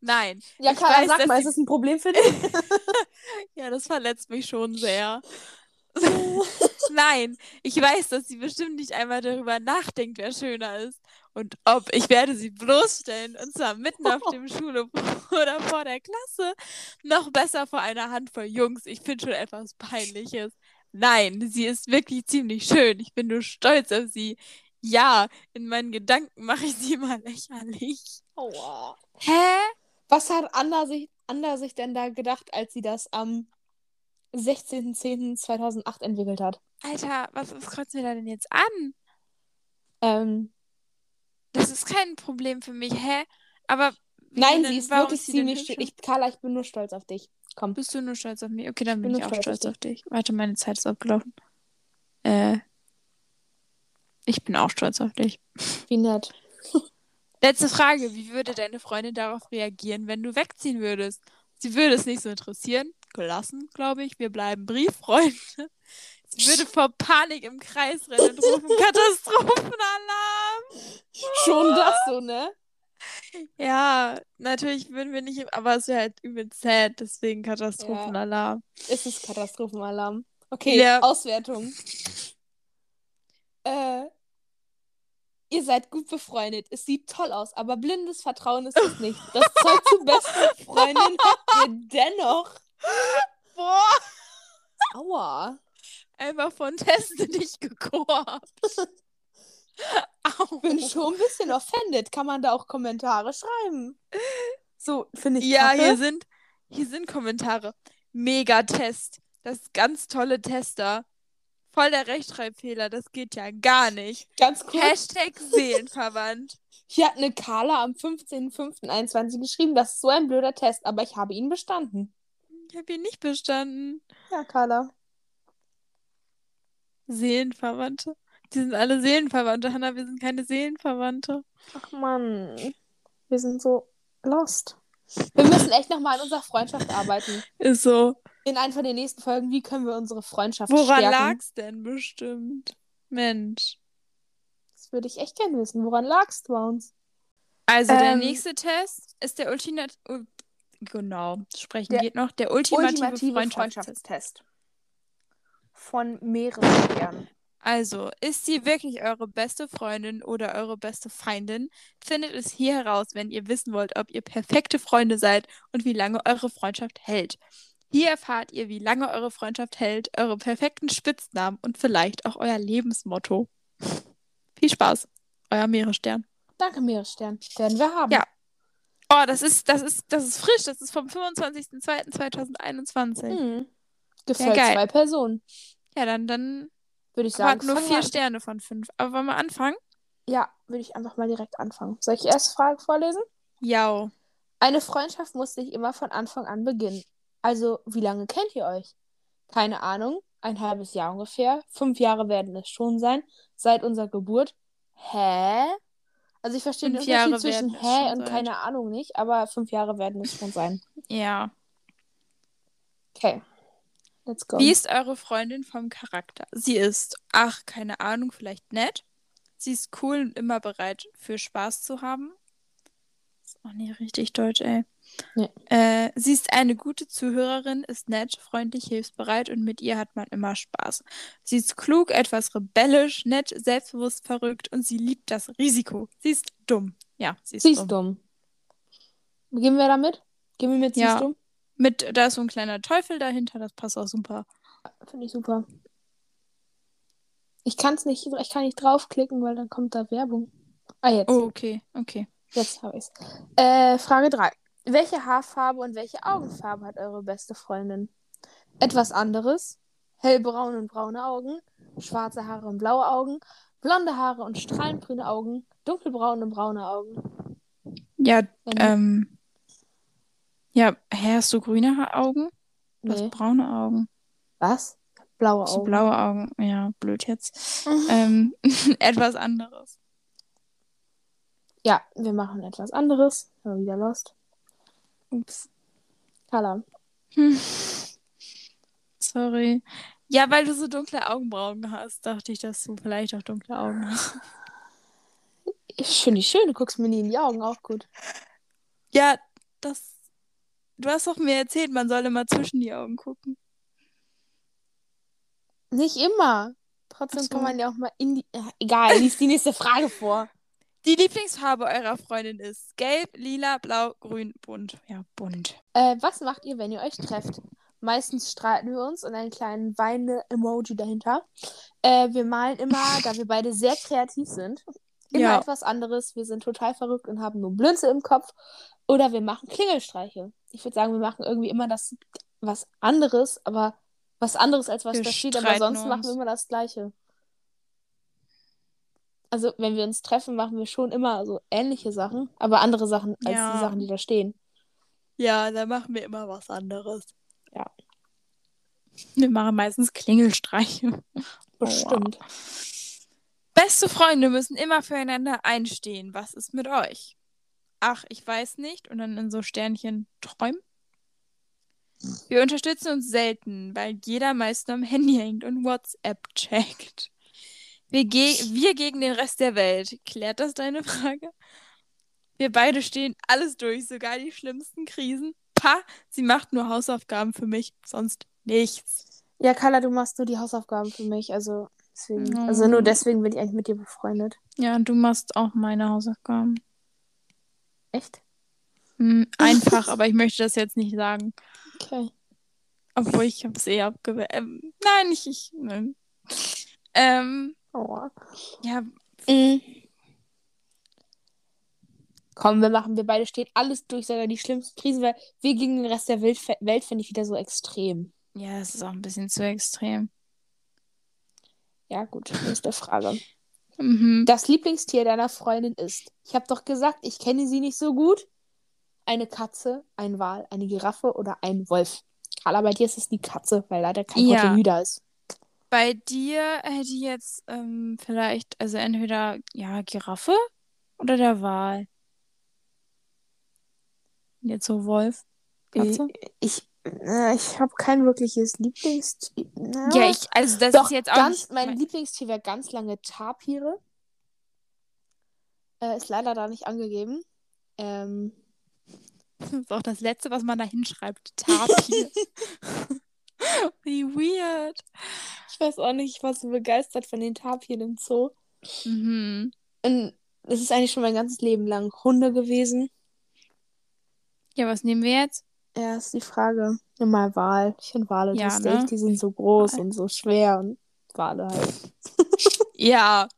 S2: Nein.
S1: ja, Carla,
S2: weiß,
S1: sag mal, ist es ein Problem für dich?
S2: Ja, das verletzt mich schon sehr. Nein, ich weiß, dass sie bestimmt nicht einmal darüber nachdenkt, wer schöner ist. Und ob ich werde sie bloßstellen, und zwar mitten auf dem Schulhof oder vor der Klasse, noch besser vor einer Handvoll Jungs. Ich finde schon etwas Peinliches. Nein, sie ist wirklich ziemlich schön. Ich bin nur stolz auf sie. Ja, in meinen Gedanken mache ich sie immer lächerlich.
S1: Aua.
S2: Hä?
S1: Was hat Anna sich, Anna sich denn da gedacht, als sie das am 16.10.2008 entwickelt hat?
S2: Alter, was, was kreuzt mir da denn jetzt an?
S1: Ähm,
S2: Das ist kein Problem für mich, hä? Aber
S1: nein,
S2: denn-
S1: sie ist wirklich
S2: sie
S1: ziemlich schön. Ich, Carla, ich bin nur stolz auf dich. Komm.
S2: Bist du nur stolz auf mich? Okay, dann
S1: bin
S2: bin ich
S1: nur
S2: auch
S1: stolz auf
S2: stolz auf dich. Warte, meine Zeit ist abgelaufen. Äh. Ich bin auch stolz auf dich.
S1: Wie nett.
S2: Letzte Frage. Wie würde deine Freundin darauf reagieren, wenn du wegziehen würdest? Sie würde es nicht so interessieren. Gelassen, glaube ich. Wir bleiben Brieffreunde. Würde vor Panik im Kreis rennen und rufen Katastrophenalarm.
S1: Schon das so, ne?
S2: Ja, natürlich würden wir nicht, aber es wäre halt übel sad, deswegen Katastrophenalarm.
S1: Ist es Katastrophenalarm. Okay,
S2: Ja.
S1: Auswertung. Äh, ihr seid gut befreundet. Es sieht toll aus, aber blindes Vertrauen ist es nicht. Das Zeug zur besten Freundin habt ihr dennoch.
S2: Boah,
S1: Aua.
S2: Einfach von Teste nicht gekorbt. Au.
S1: Bin schon ein bisschen offended. Kann man da auch Kommentare schreiben? So, finde ich
S2: Ja,
S1: kacke.
S2: hier sind, hier sind Kommentare. Megatest. Das ist ganz tolle Tester. Voll der Rechtschreibfehler, das geht ja gar nicht.
S1: Ganz kurz.
S2: Hashtag Seelenverwandt.
S1: Hier hat eine Carla am 15.05.21 geschrieben, das ist so ein blöder Test, aber ich habe ihn bestanden.
S2: Ich habe ihn nicht bestanden.
S1: Ja, Carla.
S2: Seelenverwandte. Die sind alle Seelenverwandte, Hannah. Wir sind keine Seelenverwandte.
S1: Ach Mann, wir sind so lost. Wir müssen echt nochmal an unserer Freundschaft arbeiten.
S2: Ist so.
S1: In einer von den nächsten Folgen, wie können wir unsere Freundschaft
S2: Woran
S1: stärken?
S2: lag's denn bestimmt? Mensch.
S1: Das würde ich echt gerne wissen. Woran lagst du bei uns?
S2: Also der
S1: Ähm,
S2: nächste Test ist der Ultimate. u- Genau, sprechen
S1: Der
S2: geht noch. Der ultimative,
S1: Ultimative
S2: Freundschaftstest.
S1: Freundschaftstest. Von mehreren
S2: Also, ist sie wirklich eure beste Freundin oder eure beste Feindin? Findet es hier heraus, wenn ihr wissen wollt, ob ihr perfekte Freunde seid und wie lange eure Freundschaft hält. Hier erfahrt ihr, wie lange eure Freundschaft hält, eure perfekten Spitznamen und vielleicht auch euer Lebensmotto. Viel Spaß, euer Meeresstern.
S1: Danke, Meeresstern. Werden wir haben.
S2: Ja. Oh, das ist, das ist, das ist frisch. Das ist vom 25.02.2021.
S1: Hm. Gefällt
S2: geil.
S1: zwei Personen.
S2: Ja, dann, dann
S1: Würde ich sagen.
S2: nur vier
S1: an.
S2: Sterne von fünf. Aber wollen wir anfangen?
S1: Ja, würde ich einfach mal direkt anfangen. Soll ich die erste Frage vorlesen?
S2: Ja.
S1: Eine Freundschaft muss nicht immer von Anfang an beginnen. Also, wie lange kennt ihr euch? Keine Ahnung, ein halbes Jahr ungefähr. Fünf Jahre werden es schon sein, seit unserer Geburt. Hä? Also, ich verstehe den
S2: Fünf Jahre
S1: Unterschied zwischen hä und
S2: sein.
S1: keine Ahnung nicht, aber fünf Jahre werden es schon sein.
S2: Ja.
S1: Okay. Let's go.
S2: Wie ist eure Freundin vom Charakter? Sie ist, ach, keine Ahnung, vielleicht nett. Sie ist cool und immer bereit für Spaß zu haben. Ist auch nicht richtig deutsch, ey.
S1: Nee.
S2: Äh, sie ist eine gute Zuhörerin, ist nett, freundlich, hilfsbereit und mit ihr hat man immer Spaß. Sie ist klug, etwas rebellisch, nett, selbstbewusst, verrückt und sie liebt das Risiko. Sie ist dumm. Ja, sie ist
S1: Sie ist
S2: dumm.
S1: dumm. Gehen wir damit? Gehen wir mit, sie
S2: Ja.
S1: ist dumm?
S2: Mit, da ist so ein kleiner Teufel dahinter, das passt auch super.
S1: Finde ich super. Ich kann es nicht, ich kann nicht draufklicken, weil dann kommt da Werbung. Ah, jetzt.
S2: Oh, okay, okay.
S1: Jetzt habe ich es. Äh, Frage 3. Welche Haarfarbe und welche Augenfarbe hat eure beste Freundin? Etwas anderes? Hellbraune und braune Augen, schwarze Haare und blaue Augen, blonde Haare und strahlendgrüne Augen, dunkelbraune und braune Augen.
S2: Ja,
S1: Wenn-
S2: ähm. Ja, hä, hast du grüne Augen? Du
S1: Nee.
S2: hast braune Augen.
S1: Was? Blaue
S2: So
S1: Augen.
S2: blaue Augen. Ja, blöd jetzt. ähm, etwas anderes.
S1: Ja, wir machen etwas anderes. Mal wieder lost.
S2: Ups.
S1: Carla.
S2: Hm. Sorry. Ja, weil du so dunkle Augenbrauen hast, dachte ich, dass du vielleicht auch dunkle Augen hast.
S1: Ich finde die schön. Du guckst mir nie in die Augen. Auch gut.
S2: Ja, das. Du hast doch mir erzählt, man soll immer zwischen die Augen gucken.
S1: Nicht immer. Trotzdem
S2: so.
S1: kann man ja auch mal in die. Egal, lies die nächste Frage vor.
S2: Die Lieblingsfarbe eurer Freundin ist gelb, lila, blau, grün, bunt. Ja, bunt.
S1: Äh, was macht ihr, wenn ihr euch trefft? Meistens streiten wir uns und einen kleinen weinende-Emoji dahinter. Äh, wir malen immer, da wir beide sehr kreativ sind, immer
S2: Ja.
S1: etwas anderes. Wir sind total verrückt und haben nur Blödsinn im Kopf. Oder wir machen Klingelstreiche. Ich würde sagen, wir machen irgendwie immer das was anderes, aber was anderes als was
S2: Wir
S1: da steht, aber sonst machen
S2: uns.
S1: wir immer das Gleiche. Also, wenn wir uns treffen, machen wir schon immer so ähnliche Sachen, aber andere Sachen als
S2: Ja.
S1: die Sachen, die da stehen.
S2: Ja, da machen wir immer was anderes.
S1: Ja.
S2: Wir machen meistens Klingelstreiche.
S1: Bestimmt.
S2: Beste Freunde müssen immer füreinander einstehen. Was ist mit euch? Ach, ich weiß nicht. Und dann in so Sternchen träumen. Wir unterstützen uns selten, weil jeder meist nur am Handy hängt und WhatsApp checkt. Wir, ge wir gegen den Rest der Welt. Klärt das deine Frage? Wir beide stehen alles durch, sogar die schlimmsten Krisen. Pa, sie macht nur Hausaufgaben für mich, sonst nichts.
S1: Ja, Carla, du machst nur die Hausaufgaben für mich, also deswegen,
S2: Oh.
S1: also nur deswegen bin ich eigentlich mit dir befreundet.
S2: Ja, und du machst auch meine Hausaufgaben.
S1: Echt?
S2: Hm, einfach, aber ich möchte das jetzt nicht sagen.
S1: Okay.
S2: Obwohl ich habe es eh abgewählt. Ähm, nein, nicht ich. Nein. Ähm,
S1: Oh.
S2: ja,
S1: Mhm. Komm, wir machen, wir beide stehen alles durch, sogar die schlimmsten Krisen, weil wir gegen den Rest der Welt, Welt finde ich wieder so extrem.
S2: ja, das ist auch ein bisschen zu extrem.
S1: Ja, gut, nächste Frage.
S2: Mhm.
S1: Das Lieblingstier deiner Freundin ist. Ich habe doch gesagt, ich kenne sie nicht so gut. Eine Katze, ein Wal, eine Giraffe oder ein Wolf. Carla, bei dir ist es die Katze, weil leider kein
S2: Ja.
S1: Kotelü da ist.
S2: Bei dir hätte ich jetzt ähm, vielleicht, also entweder, ja, Giraffe oder der Wal. Jetzt so Wolf. Katze?
S1: Ich, äh, ich habe kein wirkliches Lieblingstier.
S2: Ja, ich, also das
S1: Doch,
S2: ist jetzt auch
S1: ganz,
S2: nicht
S1: mein Lieblingstier wäre ganz lange Tapire. Äh, ist leider da nicht angegeben. Ähm,
S2: Das ist auch das Letzte, was man da hinschreibt. Tapir. Wie weird.
S1: ich weiß auch nicht, ich war so begeistert von den Tapiren im Zoo.
S2: Mhm.
S1: Und es ist eigentlich schon mein ganzes Leben lang Hunde gewesen.
S2: Ja, was nehmen wir jetzt?
S1: Ja, ist die Frage. Nimm mal Wal. Ich finde Wale
S2: Ja,
S1: lustig.
S2: ne?
S1: Die sind so groß
S2: Wal.
S1: und so schwer und Wale halt.
S2: Ja.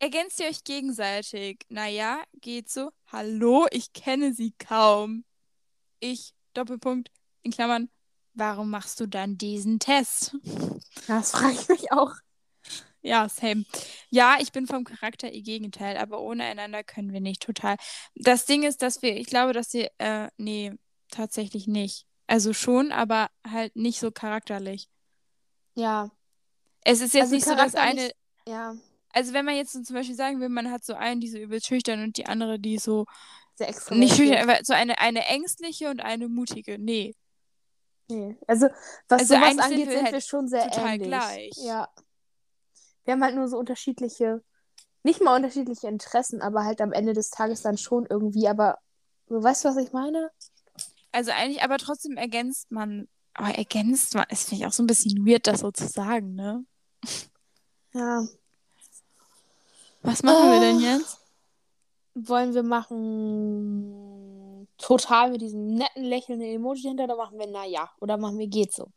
S2: Ergänzt ihr euch gegenseitig? Naja, geht so. Hallo, ich kenne sie kaum. Ich, Doppelpunkt, in Klammern, warum machst du dann diesen Test?
S1: Das frage ich mich auch.
S2: Ja, same. Ja, ich bin vom Charakter ihr Gegenteil, aber ohne einander können wir nicht total. Das Ding ist, dass wir, ich glaube, dass sie, äh, nee, tatsächlich nicht. Also schon, aber halt nicht so charakterlich.
S1: Ja,
S2: Es ist jetzt
S1: Also
S2: nicht so, dass eine,
S1: ja.
S2: also wenn man jetzt so zum Beispiel sagen will, man hat so einen, die so übel schüchtern und die andere, die so,
S1: Sehr extra.
S2: nicht schüchtern, aber so eine, eine ängstliche und eine mutige. Nee.
S1: Nee. Also, was
S2: Also
S1: sowas
S2: eigentlich sind
S1: angeht,
S2: wir
S1: sind
S2: halt
S1: wir schon sehr
S2: total
S1: ähnlich.
S2: gleich.
S1: Ja. Wir haben halt nur so unterschiedliche, nicht mal unterschiedliche Interessen, aber halt am Ende des Tages dann schon irgendwie, aber so, weißt du, was ich meine?
S2: Also eigentlich, aber trotzdem ergänzt man, aber ergänzt man, das finde ich auch so ein bisschen weird, das so zu sagen, ne?
S1: Ja.
S2: Was machen wir denn
S1: Ah.
S2: jetzt?
S1: Wollen wir machen total mit diesem netten, lächelnden Emoji hinter, oder machen wir na ja, oder machen wir geht so.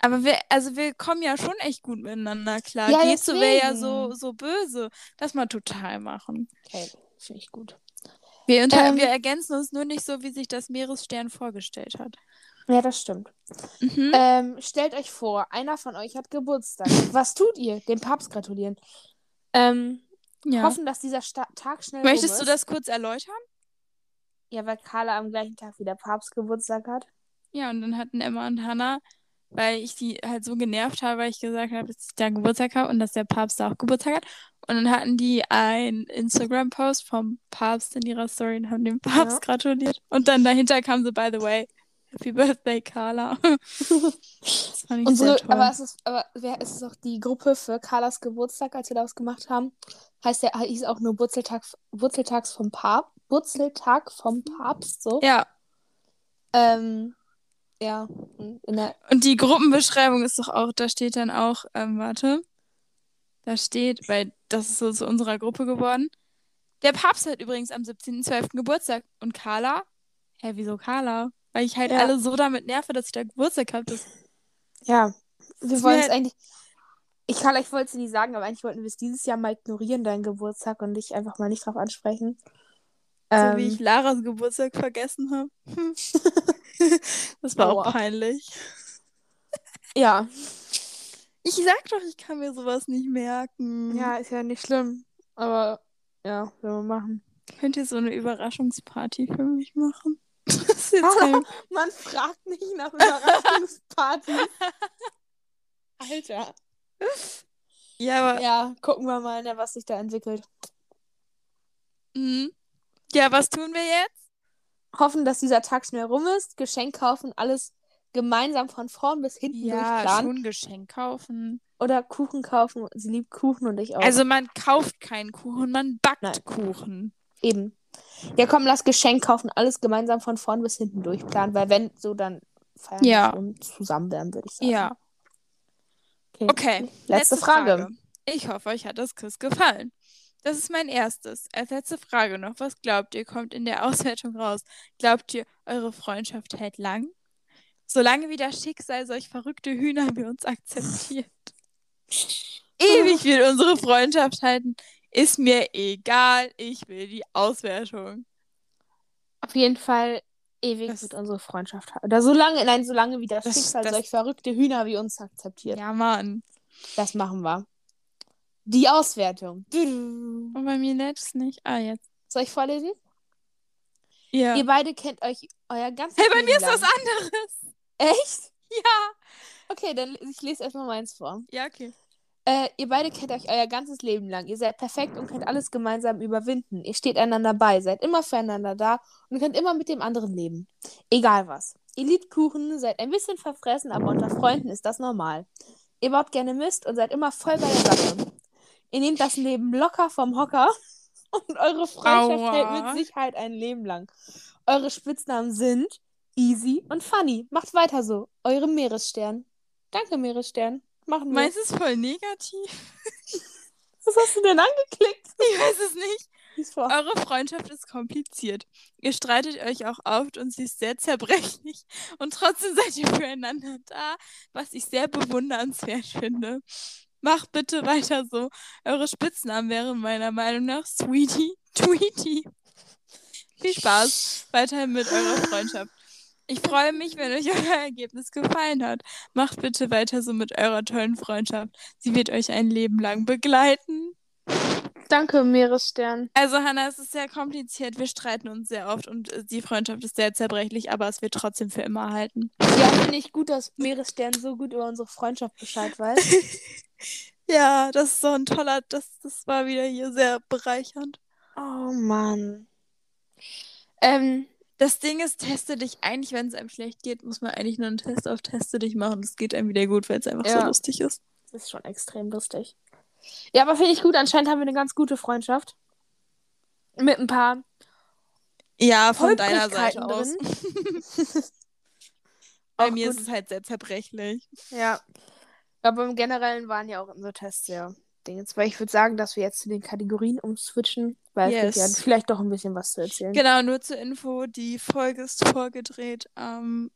S2: Aber wir, also wir kommen ja schon echt gut miteinander klar.
S1: Ja,
S2: geht so wäre ja so, so böse. Das mal total machen.
S1: Okay, finde ich gut.
S2: Wir,
S1: Ähm.
S2: wir ergänzen uns nur nicht so, wie sich das Meeresstern vorgestellt hat.
S1: Ja, das stimmt.
S2: Mhm.
S1: Ähm, stellt euch vor, einer von euch hat Geburtstag. Was tut ihr? Dem Papst gratulieren. Ähm,
S2: ja.
S1: Hoffen, dass dieser Sta Tag schnell
S2: Möchtest du das kurz erläutern?
S1: Ja, weil Carla am gleichen Tag wie der Papst Geburtstag hat.
S2: Ja, und dann hatten Emma und Hannah, weil ich die halt so genervt habe, weil ich gesagt habe, dass ich da Geburtstag habe und dass der Papst da auch Geburtstag hat. Und dann hatten die einen Instagram-Post vom Papst in ihrer Story und haben dem Papst
S1: Ja.
S2: gratuliert. Und dann dahinter kam so, by the way, Happy Birthday, Carla. das fand ich
S1: Unsere,
S2: sehr toll.
S1: aber es ist, aber wer ist es auch die Gruppe für Carlas Geburtstag, als wir daraus gemacht haben? Heißt der, hieß auch nur Wurzeltag, Wurzeltags vom Papst, Wurzeltag vom Papst, so.
S2: ja,
S1: Ähm, ja,
S2: und die Gruppenbeschreibung ist doch auch, da steht dann auch, ähm, warte, da steht, weil das ist so zu unserer Gruppe geworden. Der Papst hat übrigens am 17.12. Geburtstag. Und Carla? Hä, wieso Carla? Weil ich halt
S1: Ja.
S2: alle so damit nerve, dass ich da Geburtstag habe.
S1: Ja, wir wollen es
S2: halt-
S1: eigentlich, ich kann, ich wollte es nie sagen, aber eigentlich wollten wir es dieses Jahr mal ignorieren, deinen Geburtstag, und dich einfach mal nicht drauf ansprechen.
S2: So
S1: Ähm,
S2: wie ich Laras Geburtstag vergessen habe. das war
S1: Aua.
S2: auch peinlich.
S1: ja,
S2: Ich sag doch, ich kann mir sowas nicht merken.
S1: ja, ist ja nicht schlimm, aber ja, werden wir machen.
S2: Könnt ihr so eine Überraschungsparty für mich machen? Das ist jetzt kein...
S1: Man fragt nicht nach Überraschungspartys. Alter.
S2: Ja, aber...
S1: Ja, gucken wir mal, ne, was sich da entwickelt.
S2: Mhm. Ja, was tun wir jetzt?
S1: Hoffen, dass dieser Tag schnell rum ist. Geschenk kaufen, alles gemeinsam von vorn bis hinten durchplanen.
S2: schon Geschenk kaufen.
S1: Oder Kuchen kaufen. Sie liebt Kuchen und ich auch.
S2: Also man kauft keinen Kuchen, man backt
S1: Nein.
S2: Kuchen.
S1: Eben. Ja, komm, lass Geschenk kaufen, alles gemeinsam von vorn bis hinten durchplanen, weil wenn so, dann feiern wir
S2: Ja.
S1: schon zusammen werden, würde ich sagen.
S2: Ja.
S1: Okay.
S2: Okay.
S1: Letzte Frage.
S2: Ich hoffe, euch hat das Quiz gefallen. Das ist mein erstes. Als letzte Frage noch. Was glaubt ihr, kommt in der Auswertung raus? Glaubt ihr, eure Freundschaft hält lang? Solange wie das Schicksal solch verrückte Hühner wie uns akzeptiert. Ewig wird unsere Freundschaft halten. Ist mir egal. Ich will die Auswertung.
S1: Auf jeden Fall ewig
S2: Das-
S1: wird unsere Freundschaft halten. Oder solange, nein, solange wie das,
S2: Das-
S1: Schicksal
S2: das-
S1: solch verrückte Hühner wie uns akzeptiert.
S2: Ja, Mann.
S1: Das machen wir. Die Auswertung.
S2: Und bei mir lädt es nicht. Ah, jetzt.
S1: Soll ich vorlesen?
S2: Ja.
S1: Ihr beide kennt euch euer ganzes
S2: Hey, bei
S1: Leben
S2: mir ist
S1: lang.
S2: was anderes.
S1: Echt?
S2: Ja.
S1: Okay, dann ich lese erstmal meins vor.
S2: Ja, okay.
S1: Äh, ihr beide kennt euch euer ganzes Leben lang. Ihr seid perfekt und könnt alles gemeinsam überwinden. Ihr steht einander bei, seid immer füreinander da und könnt immer mit dem anderen leben. Egal was. Ihr liebt Kuchen, seid ein bisschen verfressen, aber unter Freunden ist das normal. Ihr baut gerne Mist und seid immer voll bei der Sache. Ihr nehmt das Leben locker vom Hocker und eure Freundschaft
S2: Aua.
S1: hält mit Sicherheit ein Leben lang. Eure Spitznamen sind Easy und Funny. Macht weiter so. Eure Meeresstern. Danke, Meeresstern. Machen wir.
S2: Meins ist voll negativ.
S1: Was hast du denn angeklickt?
S2: Ich weiß es nicht. Eure Freundschaft ist kompliziert. Ihr streitet euch auch oft und sie ist sehr zerbrechlich. Und trotzdem seid ihr füreinander da, was ich sehr bewundernswert finde. Macht bitte weiter so. Eure Spitznamen wären meiner Meinung nach Sweetie, Tweety. Viel Spaß weiterhin mit eurer Freundschaft. Ich freue mich, wenn euch euer Ergebnis gefallen hat. Macht bitte weiter so mit eurer tollen Freundschaft. Sie wird euch ein Leben lang begleiten.
S1: Danke, Meeresstern.
S2: Also, Hannah, es ist sehr kompliziert. Wir streiten uns sehr oft und äh, die Freundschaft ist sehr zerbrechlich, aber es wird trotzdem für immer halten.
S1: Ja, finde ich gut, dass Meeresstern so gut über unsere Freundschaft Bescheid weiß.
S2: Ja, das ist so ein toller, das, das war wieder hier sehr bereichernd.
S1: oh Mann. Ähm,
S2: Das Ding ist, teste dich eigentlich, wenn es einem schlecht geht, muss man eigentlich nur einen Test auf Teste dich machen. Das geht einem wieder gut, weil es einfach
S1: Ja.
S2: so lustig ist.
S1: das ist schon extrem lustig. Ja, aber finde ich gut. Anscheinend haben wir eine ganz gute Freundschaft. Mit ein paar
S2: Ja, von deiner Seite aus. Bei mir
S1: gut.
S2: ist es halt sehr zerbrechlich.
S1: Ja. Aber im Generellen waren ja auch unsere Tests sehr Dingens. Weil ich würde sagen, dass wir jetzt zu den Kategorien umswitchen, Weil
S2: Yes.
S1: yes. ja vielleicht doch ein bisschen was zu erzählen.
S2: Genau, nur zur Info, die Folge ist vorgedreht am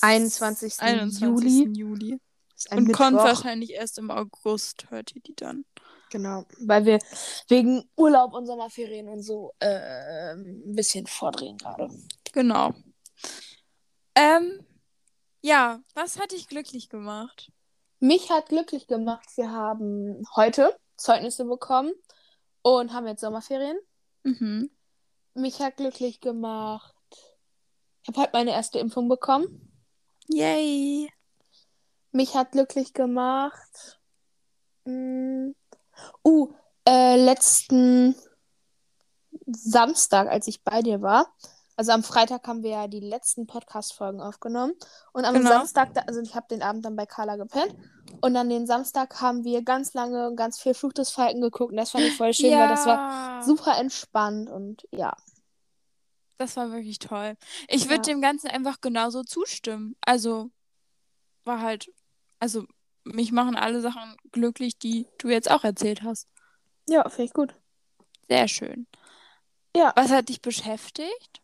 S1: 21.
S2: 21.
S1: Juli.
S2: Juli. Und kommt
S1: Mittwoch.
S2: wahrscheinlich erst im August, hört ihr die dann.
S1: Genau. Weil wir wegen Urlaub und Sommerferien und so äh, ein bisschen vordrehen gerade.
S2: Genau. Ähm, ja, was hat dich glücklich gemacht?
S1: Mich hat glücklich gemacht, wir haben heute Zeugnisse bekommen und haben jetzt Sommerferien.
S2: Mhm.
S1: Mich hat glücklich gemacht. Ich habe heute meine erste Impfung bekommen.
S2: Yay.
S1: Mich hat glücklich gemacht. Mm, uh, äh, letzten Samstag, als ich bei dir war. Also am Freitag haben wir ja die letzten Podcast-Folgen aufgenommen. Und am
S2: Genau.
S1: Samstag, also ich habe den Abend dann bei Carla gepennt. Und an den Samstag haben wir ganz lange und ganz viel Fluch des Falken geguckt. Und das fand ich voll schön, weil das war
S2: war
S1: super entspannt und ja.
S2: Das war wirklich toll. Ich würde
S1: Ja.
S2: dem Ganzen einfach genauso zustimmen. Also war halt, also mich machen alle Sachen glücklich, die du jetzt auch erzählt hast.
S1: Ja, finde ich gut.
S2: Sehr schön.
S1: Ja.
S2: Was hat dich beschäftigt?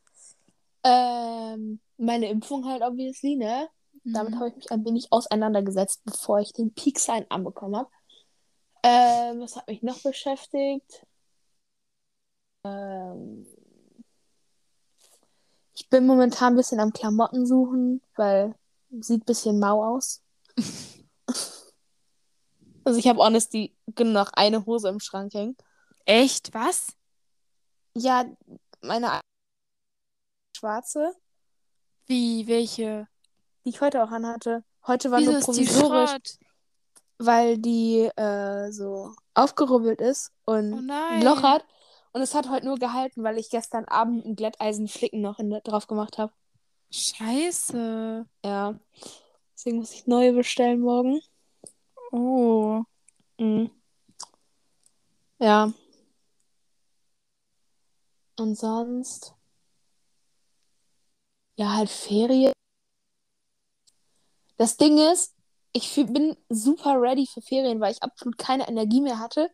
S1: Ähm, meine Impfung halt obviously, ne? Damit
S2: Mhm.
S1: habe ich mich ein wenig auseinandergesetzt, bevor ich den Peak-Sign anbekommen habe. Ähm, was hat mich noch beschäftigt? Ähm, ich bin momentan ein bisschen am Klamotten suchen, weil sieht ein bisschen mau aus. also ich habe honesty noch eine Hose im Schrank hängen.
S2: Echt? Was?
S1: Ja, meine schwarze,
S2: Wie, welche?
S1: die ich heute auch anhatte. Heute war
S2: Wieso
S1: nur
S2: die
S1: provisorisch.
S2: Schrott?
S1: weil die äh, so aufgerubbelt ist und
S2: Oh
S1: ein. Loch hat. Und es hat heute nur gehalten, weil ich gestern Abend ein Glätteisenflicken noch in, drauf gemacht habe.
S2: Scheiße.
S1: Ja. Deswegen muss ich neue bestellen morgen.
S2: Oh.
S1: Mhm. Ja. Und sonst. Ja, halt Ferien. Das Ding ist, ich bin super ready für Ferien, weil ich absolut keine Energie mehr hatte.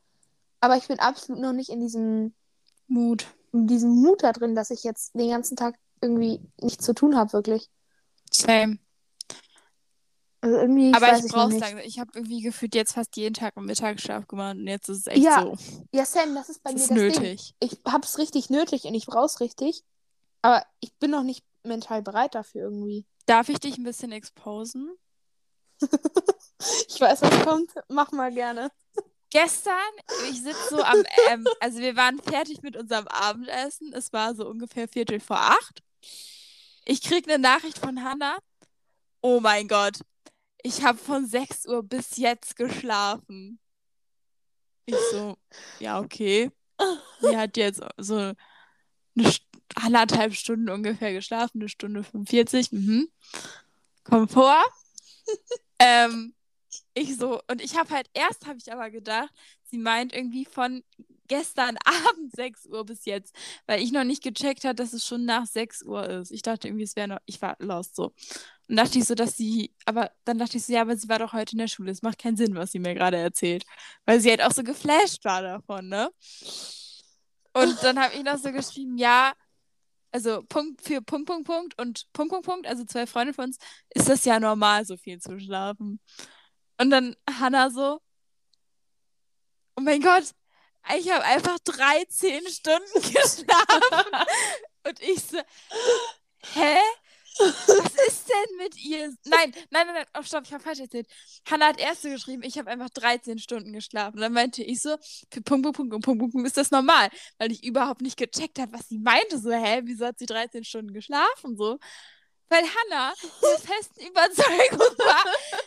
S1: Aber ich bin absolut noch nicht in diesem,
S2: Mut.
S1: in diesem Mut da drin, dass ich jetzt den ganzen Tag irgendwie nichts zu tun habe, wirklich.
S2: Same.
S1: Also irgendwie, ich
S2: Aber
S1: weiß
S2: ich brauch's langsam. Ich habe irgendwie gefühlt jetzt fast jeden Tag einen Mittagsschlaf gemacht und jetzt ist es echt
S1: Ja,
S2: so.
S1: Ja, Sam, das ist bei
S2: Das
S1: mir
S2: ist
S1: das Ding.
S2: nötig.
S1: Ich hab's richtig nötig und ich brauch's richtig. Aber ich bin noch nicht mental bereit dafür irgendwie.
S2: Darf ich dich ein bisschen exposen?
S1: Ich weiß, was kommt. Mach mal gerne.
S2: Gestern, ich sitze so am, ähm, also wir waren fertig mit unserem Abendessen. Es war so ungefähr Viertel vor acht. Ich krieg eine Nachricht von Hannah. Oh mein Gott, ich habe von 6 Uhr bis jetzt geschlafen. Ich so, ja, okay. Sie hat jetzt so eine St anderthalb Stunden ungefähr geschlafen, eine Stunde 45. Mhm. Komfort. ähm, ich so, und ich habe halt, erst habe ich aber gedacht, sie meint irgendwie von gestern Abend 6 Uhr bis jetzt, weil ich noch nicht gecheckt habe, dass es schon nach 6 Uhr ist. Ich dachte irgendwie, es wäre noch, ich war lost so. Und dachte ich so, dass sie, aber dann dachte ich so, ja, aber sie war doch heute in der Schule. Es macht keinen Sinn, was sie mir gerade erzählt. Weil sie halt auch so geflasht war davon, ne? Und dann habe ich noch so geschrieben, ja, also Punkt für Punkt, Punkt, Punkt und Punkt, Punkt, Punkt, also zwei Freunde von uns, ist das ja normal, so viel zu schlafen. Und dann Hannah so, oh mein Gott, ich habe einfach 13 Stunden geschlafen. Und ich so, hä? Was ist denn mit ihr? Nein, nein, nein, nein, oh, stopp, ich habe falsch erzählt. Hannah hat erst so geschrieben, ich habe einfach 13 Stunden geschlafen. Und dann meinte ich so, für Punkt, Punkt, Punkt Punkt, Punkt, ist das normal. Weil ich überhaupt nicht gecheckt habe, was sie meinte. So, hä, wieso hat sie 13 Stunden geschlafen? So. Weil Hannah der festen Überzeugung war,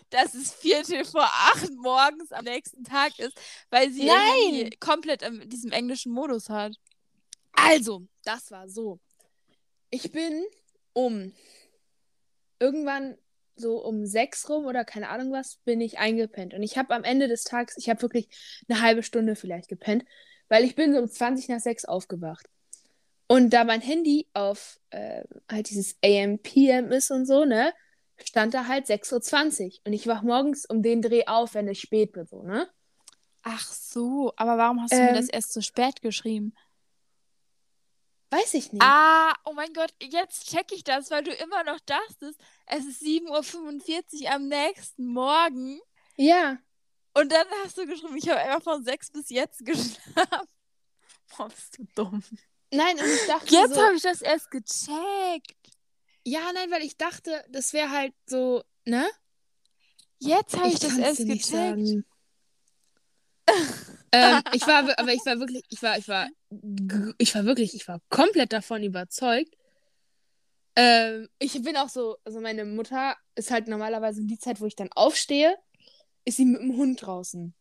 S2: dass es Viertel vor acht morgens am nächsten Tag ist, weil sie
S1: Nein!
S2: Komplett in diesem englischen Modus hat.
S1: Also, das war so. Ich bin um irgendwann so um sechs rum oder keine Ahnung was, bin ich eingepennt. Und ich habe am Ende des Tages, ich habe wirklich eine halbe Stunde vielleicht gepennt, weil ich bin so um 20 nach sechs aufgewacht. Und da mein Handy auf äh, halt dieses AM-PM ist und so, ne, stand da halt 6.20 Uhr. Und ich wach morgens um den Dreh auf, wenn es spät wird, so, ne?
S2: Ach so, aber warum hast du mir
S1: Ähm.
S2: das erst so spät geschrieben?
S1: Weiß ich nicht.
S2: Ah, oh mein Gott, jetzt check ich das, weil du immer noch dachtest, es ist 7.45 Uhr am nächsten Morgen.
S1: Ja.
S2: Und dann hast du geschrieben, ich habe einfach von 6 bis jetzt geschlafen. Boah, bist du dumm.
S1: Nein, und ich dachte
S2: Jetzt
S1: so,
S2: habe ich das erst gecheckt.
S1: ja, nein, weil ich dachte, das wäre halt so, ne?
S2: Jetzt habe ich,
S1: Ich
S2: das erst gecheckt.
S1: ähm, ich war, aber ich war wirklich, ich war, ich war, ich war wirklich, ich war komplett davon überzeugt. Ähm, ich bin auch so, also meine Mutter ist halt normalerweise um die Zeit, wo ich dann aufstehe, ist sie mit dem Hund draußen.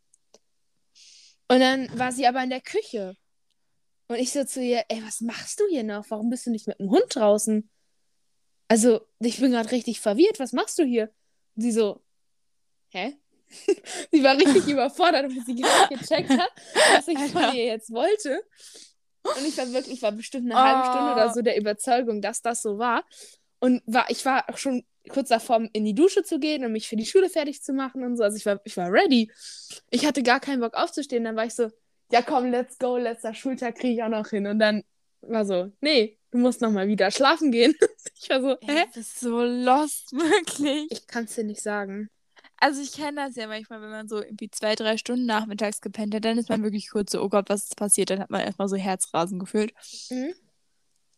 S1: Und dann war sie aber in der Küche. Und ich so zu ihr, ey, was machst du hier noch? Warum bist du nicht mit dem Hund draußen? Also, ich bin gerade richtig verwirrt. Was machst du hier? Und sie so, hä? sie war richtig überfordert, bis sie gecheckt hat, was ich von ihr jetzt wollte. Und ich war wirklich, ich war bestimmt eine halbe Stunde
S2: Oh.
S1: oder so der Überzeugung, dass das so war. Und war, ich war auch schon kurz davor, in die Dusche zu gehen und mich für die Schule fertig zu machen und so. Also ich war, ich war ready. Ich hatte gar keinen Bock aufzustehen. Dann war ich so, ja komm, let's go, letzter Schultag kriege ich auch noch hin. Und dann war so, nee, du musst noch mal wieder schlafen gehen. Ich war so,
S2: Ey,
S1: hä?
S2: du bist so lost, wirklich.
S1: Ich kann es dir nicht sagen.
S2: Also ich kenne das ja manchmal, wenn man so irgendwie zwei, drei Stunden nachmittags gepennt hat, dann ist man wirklich kurz so, oh Gott, was ist passiert? Dann hat man erstmal so Herzrasen gefühlt.
S1: Mhm.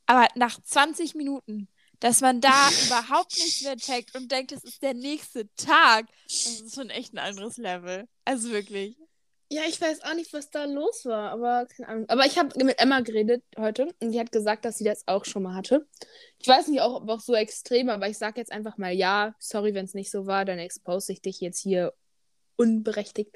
S2: Aber nach 20 Minuten, dass man da überhaupt nicht mehr checkt und denkt, es ist der nächste Tag, das ist schon echt ein anderes Level. Also wirklich.
S1: Ja, ich weiß auch nicht, was da los war, aber keine Ahnung. Aber ich habe mit Emma geredet heute und die hat gesagt, dass sie das auch schon mal hatte. Ich weiß nicht, auch, ob auch so extrem, aber ich sage jetzt einfach mal ja. Sorry, wenn es nicht so war, dann expose ich dich jetzt hier unberechtigt.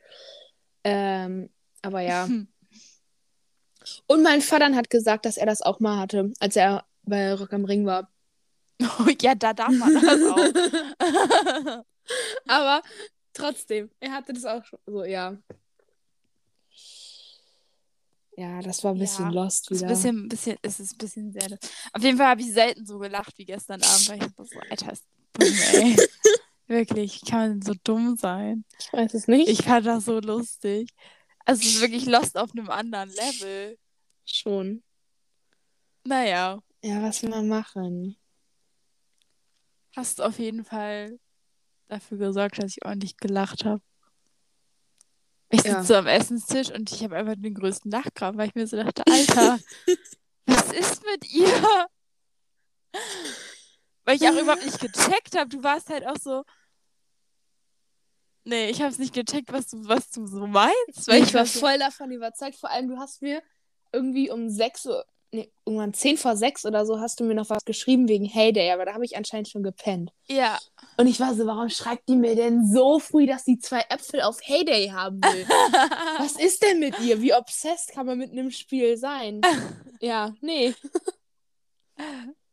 S1: Ähm, aber ja. Und mein Vater hat gesagt, dass er das auch mal hatte, als er bei Rock am Ring war.
S2: Oh, ja, da darf man das auch.
S1: aber trotzdem, er hatte das auch schon. So, ja. Ja, das war ein bisschen
S2: Ja,
S1: lost
S2: ist
S1: wieder.
S2: ein bisschen, bisschen, es ist ein bisschen sehr. Auf jeden Fall habe ich selten so gelacht wie gestern Abend, weil ich so, Alter, ist dumm, ey. wirklich, kann man denn so dumm sein?
S1: Ich weiß es nicht.
S2: Ich fand das so lustig. Also es ist wirklich Lost auf einem anderen Level.
S1: Schon.
S2: Naja,
S1: Ja, was will man machen?
S2: hast auf jeden Fall dafür gesorgt, dass ich ordentlich gelacht habe. Ich sitze
S1: Ja.
S2: so am Essenstisch und ich habe einfach den größten Lachkrampf, weil ich mir so dachte, Alter, was ist mit ihr? Weil ich auch überhaupt nicht gecheckt habe. Du warst halt auch so. Nee, ich habe es nicht gecheckt, was du, was du so meinst. Weil
S1: ich war
S2: so-
S1: voll davon überzeugt. Vor allem, du hast mir irgendwie um 6 Uhr, nee, irgendwann 10 vor 6 oder so, hast du mir noch was geschrieben wegen Heyday, aber da habe ich anscheinend schon gepennt.
S2: Ja.
S1: Und ich war so, warum schreibt die mir denn so früh, dass sie zwei Äpfel auf Heyday haben will? was ist denn mit ihr? Wie obsessed kann man mit einem Spiel sein? ja, nee.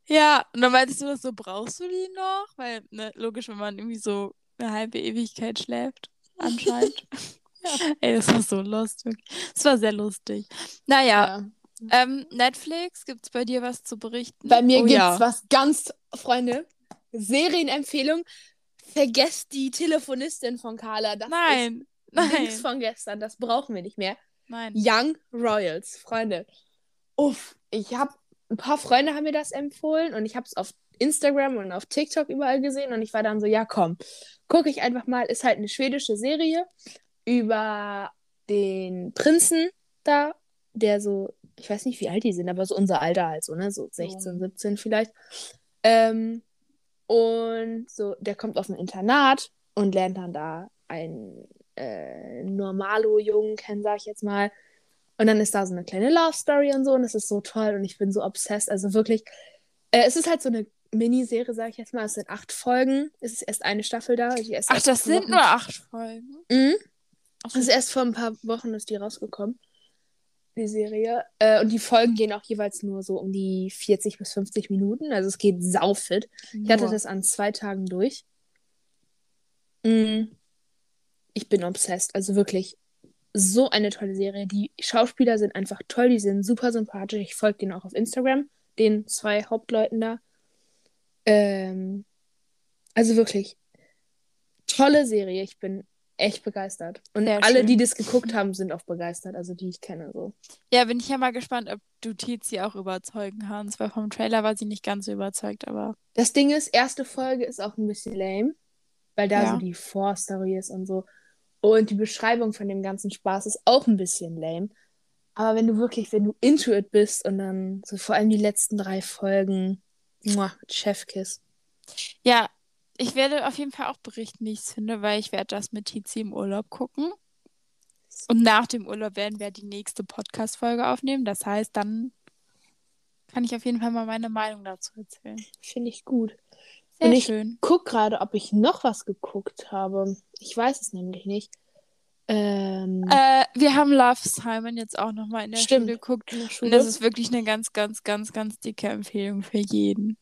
S2: Ja, und dann meintest du das so, brauchst du die noch? Weil, ne, logisch, wenn man irgendwie so eine halbe Ewigkeit schläft, anscheinend. Ey, das war so wirklich. Das war sehr lustig. Naja,
S1: Ja.
S2: Ähm, Netflix, gibt's bei dir was zu berichten?
S1: Bei mir
S2: oh,
S1: gibt's
S2: ja.
S1: was ganz, Freunde, Serienempfehlung. Vergesst die Telefonistin von Carla. Das
S2: Nein,
S1: ist
S2: nein,
S1: Dings von gestern. Das brauchen wir nicht mehr.
S2: nein.
S1: Young Royals, Freunde. Uff, ich habe ein paar Freunde haben mir das empfohlen und ich habe es auf Instagram und auf TikTok überall gesehen und ich war dann so, ja komm, gucke ich einfach mal. Ist halt eine schwedische Serie über den Prinzen da, der so, ich weiß nicht, wie alt die sind, aber so unser Alter halt so, ne, so 16, 17 vielleicht. Ähm, und so, der kommt auf ein Internat und lernt dann da einen äh, Normalo-Jungen kennen, sag ich jetzt mal. Und dann ist da so eine kleine Love Story und so und es ist so toll und ich bin so obsessed. Also wirklich, äh, es ist halt so eine Miniserie, sag ich jetzt mal. Es sind acht Folgen. Es ist erst eine Staffel da.
S2: Ach, das sind
S1: Wochen-
S2: nur acht Folgen.
S1: Mhm.
S2: Ach
S1: Es ist erst vor ein paar Wochen ist die rausgekommen, die Serie. Äh, und die Folgen gehen auch jeweils nur so um die 40 bis 50 Minuten. Also es geht saufit. Ich hatte das an zwei Tagen durch. Mm. Ich bin obsessed. Also wirklich so eine tolle Serie. Die Schauspieler sind einfach toll. Die sind super sympathisch. Ich folge denen auch auf Instagram. Den zwei Hauptleuten da. Ähm, also wirklich tolle Serie. Ich bin echt begeistert. Und
S2: Sehr
S1: alle,
S2: schön.
S1: die das geguckt haben, sind auch begeistert. Also die ich kenne so.
S2: Ja, bin ich ja mal gespannt, ob du Tizi auch überzeugen kannst, weil vom Trailer war sie nicht ganz so überzeugt, aber
S1: Das Ding ist, erste Folge ist auch ein bisschen lame, weil da
S2: Ja.
S1: so die Vorstory ist und so. Und die Beschreibung von dem ganzen Spaß ist auch ein bisschen lame. Aber wenn du wirklich, wenn du into it bist und dann so vor allem die letzten drei Folgen, muah, Chefkiss.
S2: ja, ich werde auf jeden Fall auch berichten, wie ich es finde, weil ich werde das mit Tizi im Urlaub gucken. Und nach dem Urlaub werden wir die nächste Podcast-Folge aufnehmen. Das heißt, dann kann ich auf jeden Fall mal meine Meinung dazu erzählen.
S1: Finde ich gut.
S2: Sehr
S1: Und ich-
S2: schön.
S1: Guck gerade, ob ich noch was geguckt habe. Ich weiß es nämlich nicht. Ähm,
S2: Äh, wir haben Love Simon jetzt auch nochmal in der
S1: Stimmt.
S2: Schule geguckt.
S1: der
S2: Und
S1: Schule.
S2: das ist wirklich eine ganz, ganz, ganz, ganz dicke Empfehlung für jeden.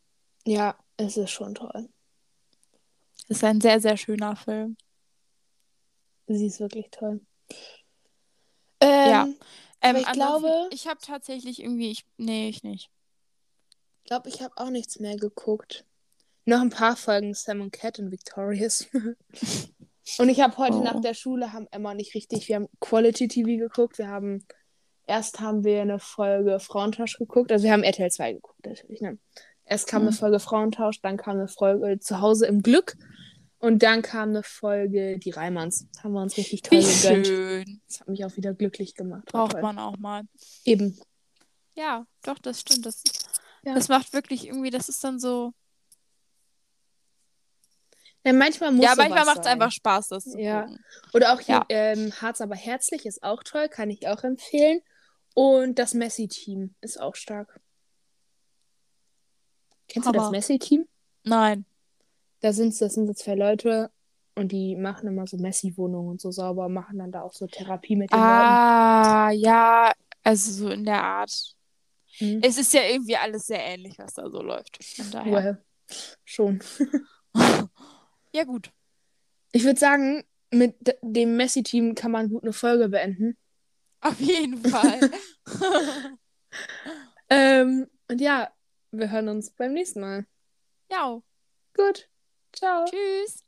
S1: ja, es ist schon toll.
S2: Es ist ein sehr, sehr schöner Film.
S1: Sie ist wirklich toll. Ähm,
S2: Ja. Ähm,
S1: Aber ich glaube-
S2: Ich habe tatsächlich irgendwie. Ich, nee, ich nicht.
S1: Ich glaube, ich habe auch nichts mehr geguckt. Noch ein paar Folgen Sam und Cat und Victorious. und ich habe heute
S2: Oh.
S1: nach der Schule, haben Emma und ich richtig, wir haben Quality TV geguckt. Wir haben, erst haben wir eine Folge Frauentausch geguckt. Also wir haben RTL 2 geguckt, natürlich. Ne? Erst kam
S2: Hm.
S1: eine Folge Frauentausch, dann kam eine Folge Zuhause im Glück. Und dann kam eine Folge Die Reimanns. Haben wir uns richtig toll
S2: Wie
S1: gegönnt.
S2: schön.
S1: Das hat mich auch wieder glücklich gemacht.
S2: Braucht
S1: toll.
S2: man auch mal.
S1: Eben.
S2: Ja, doch, das stimmt. Das,
S1: Ja.
S2: das macht wirklich irgendwie, das ist dann so.
S1: Ja, manchmal muss
S2: ja, manchmal macht es einfach Spaß, das zu
S1: Ja.
S2: gucken.
S1: Oder auch hier,
S2: Ja.
S1: ähm, Harz aber herzlich ist auch toll, kann ich auch empfehlen. Und das Messi-Team ist auch stark. Kennst du das. Messi-Team?
S2: Nein.
S1: Da sind, das sind so zwei Leute und die machen immer so Messi-Wohnungen und so sauber, machen dann da auch so Therapie mit den
S2: Ah, ja, also so in der Art.
S1: Leuten. Mhm.
S2: Es ist ja irgendwie alles sehr ähnlich, was da so läuft. Von daher.
S1: Well, schon.
S2: Ja, gut.
S1: Ich würde sagen, mit dem Messi-Team kann man gut eine Folge beenden.
S2: Auf jeden Fall.
S1: Ähm, und ja, wir hören uns beim nächsten Mal.
S2: ja.
S1: Gut. Ciao.
S2: Tschüss.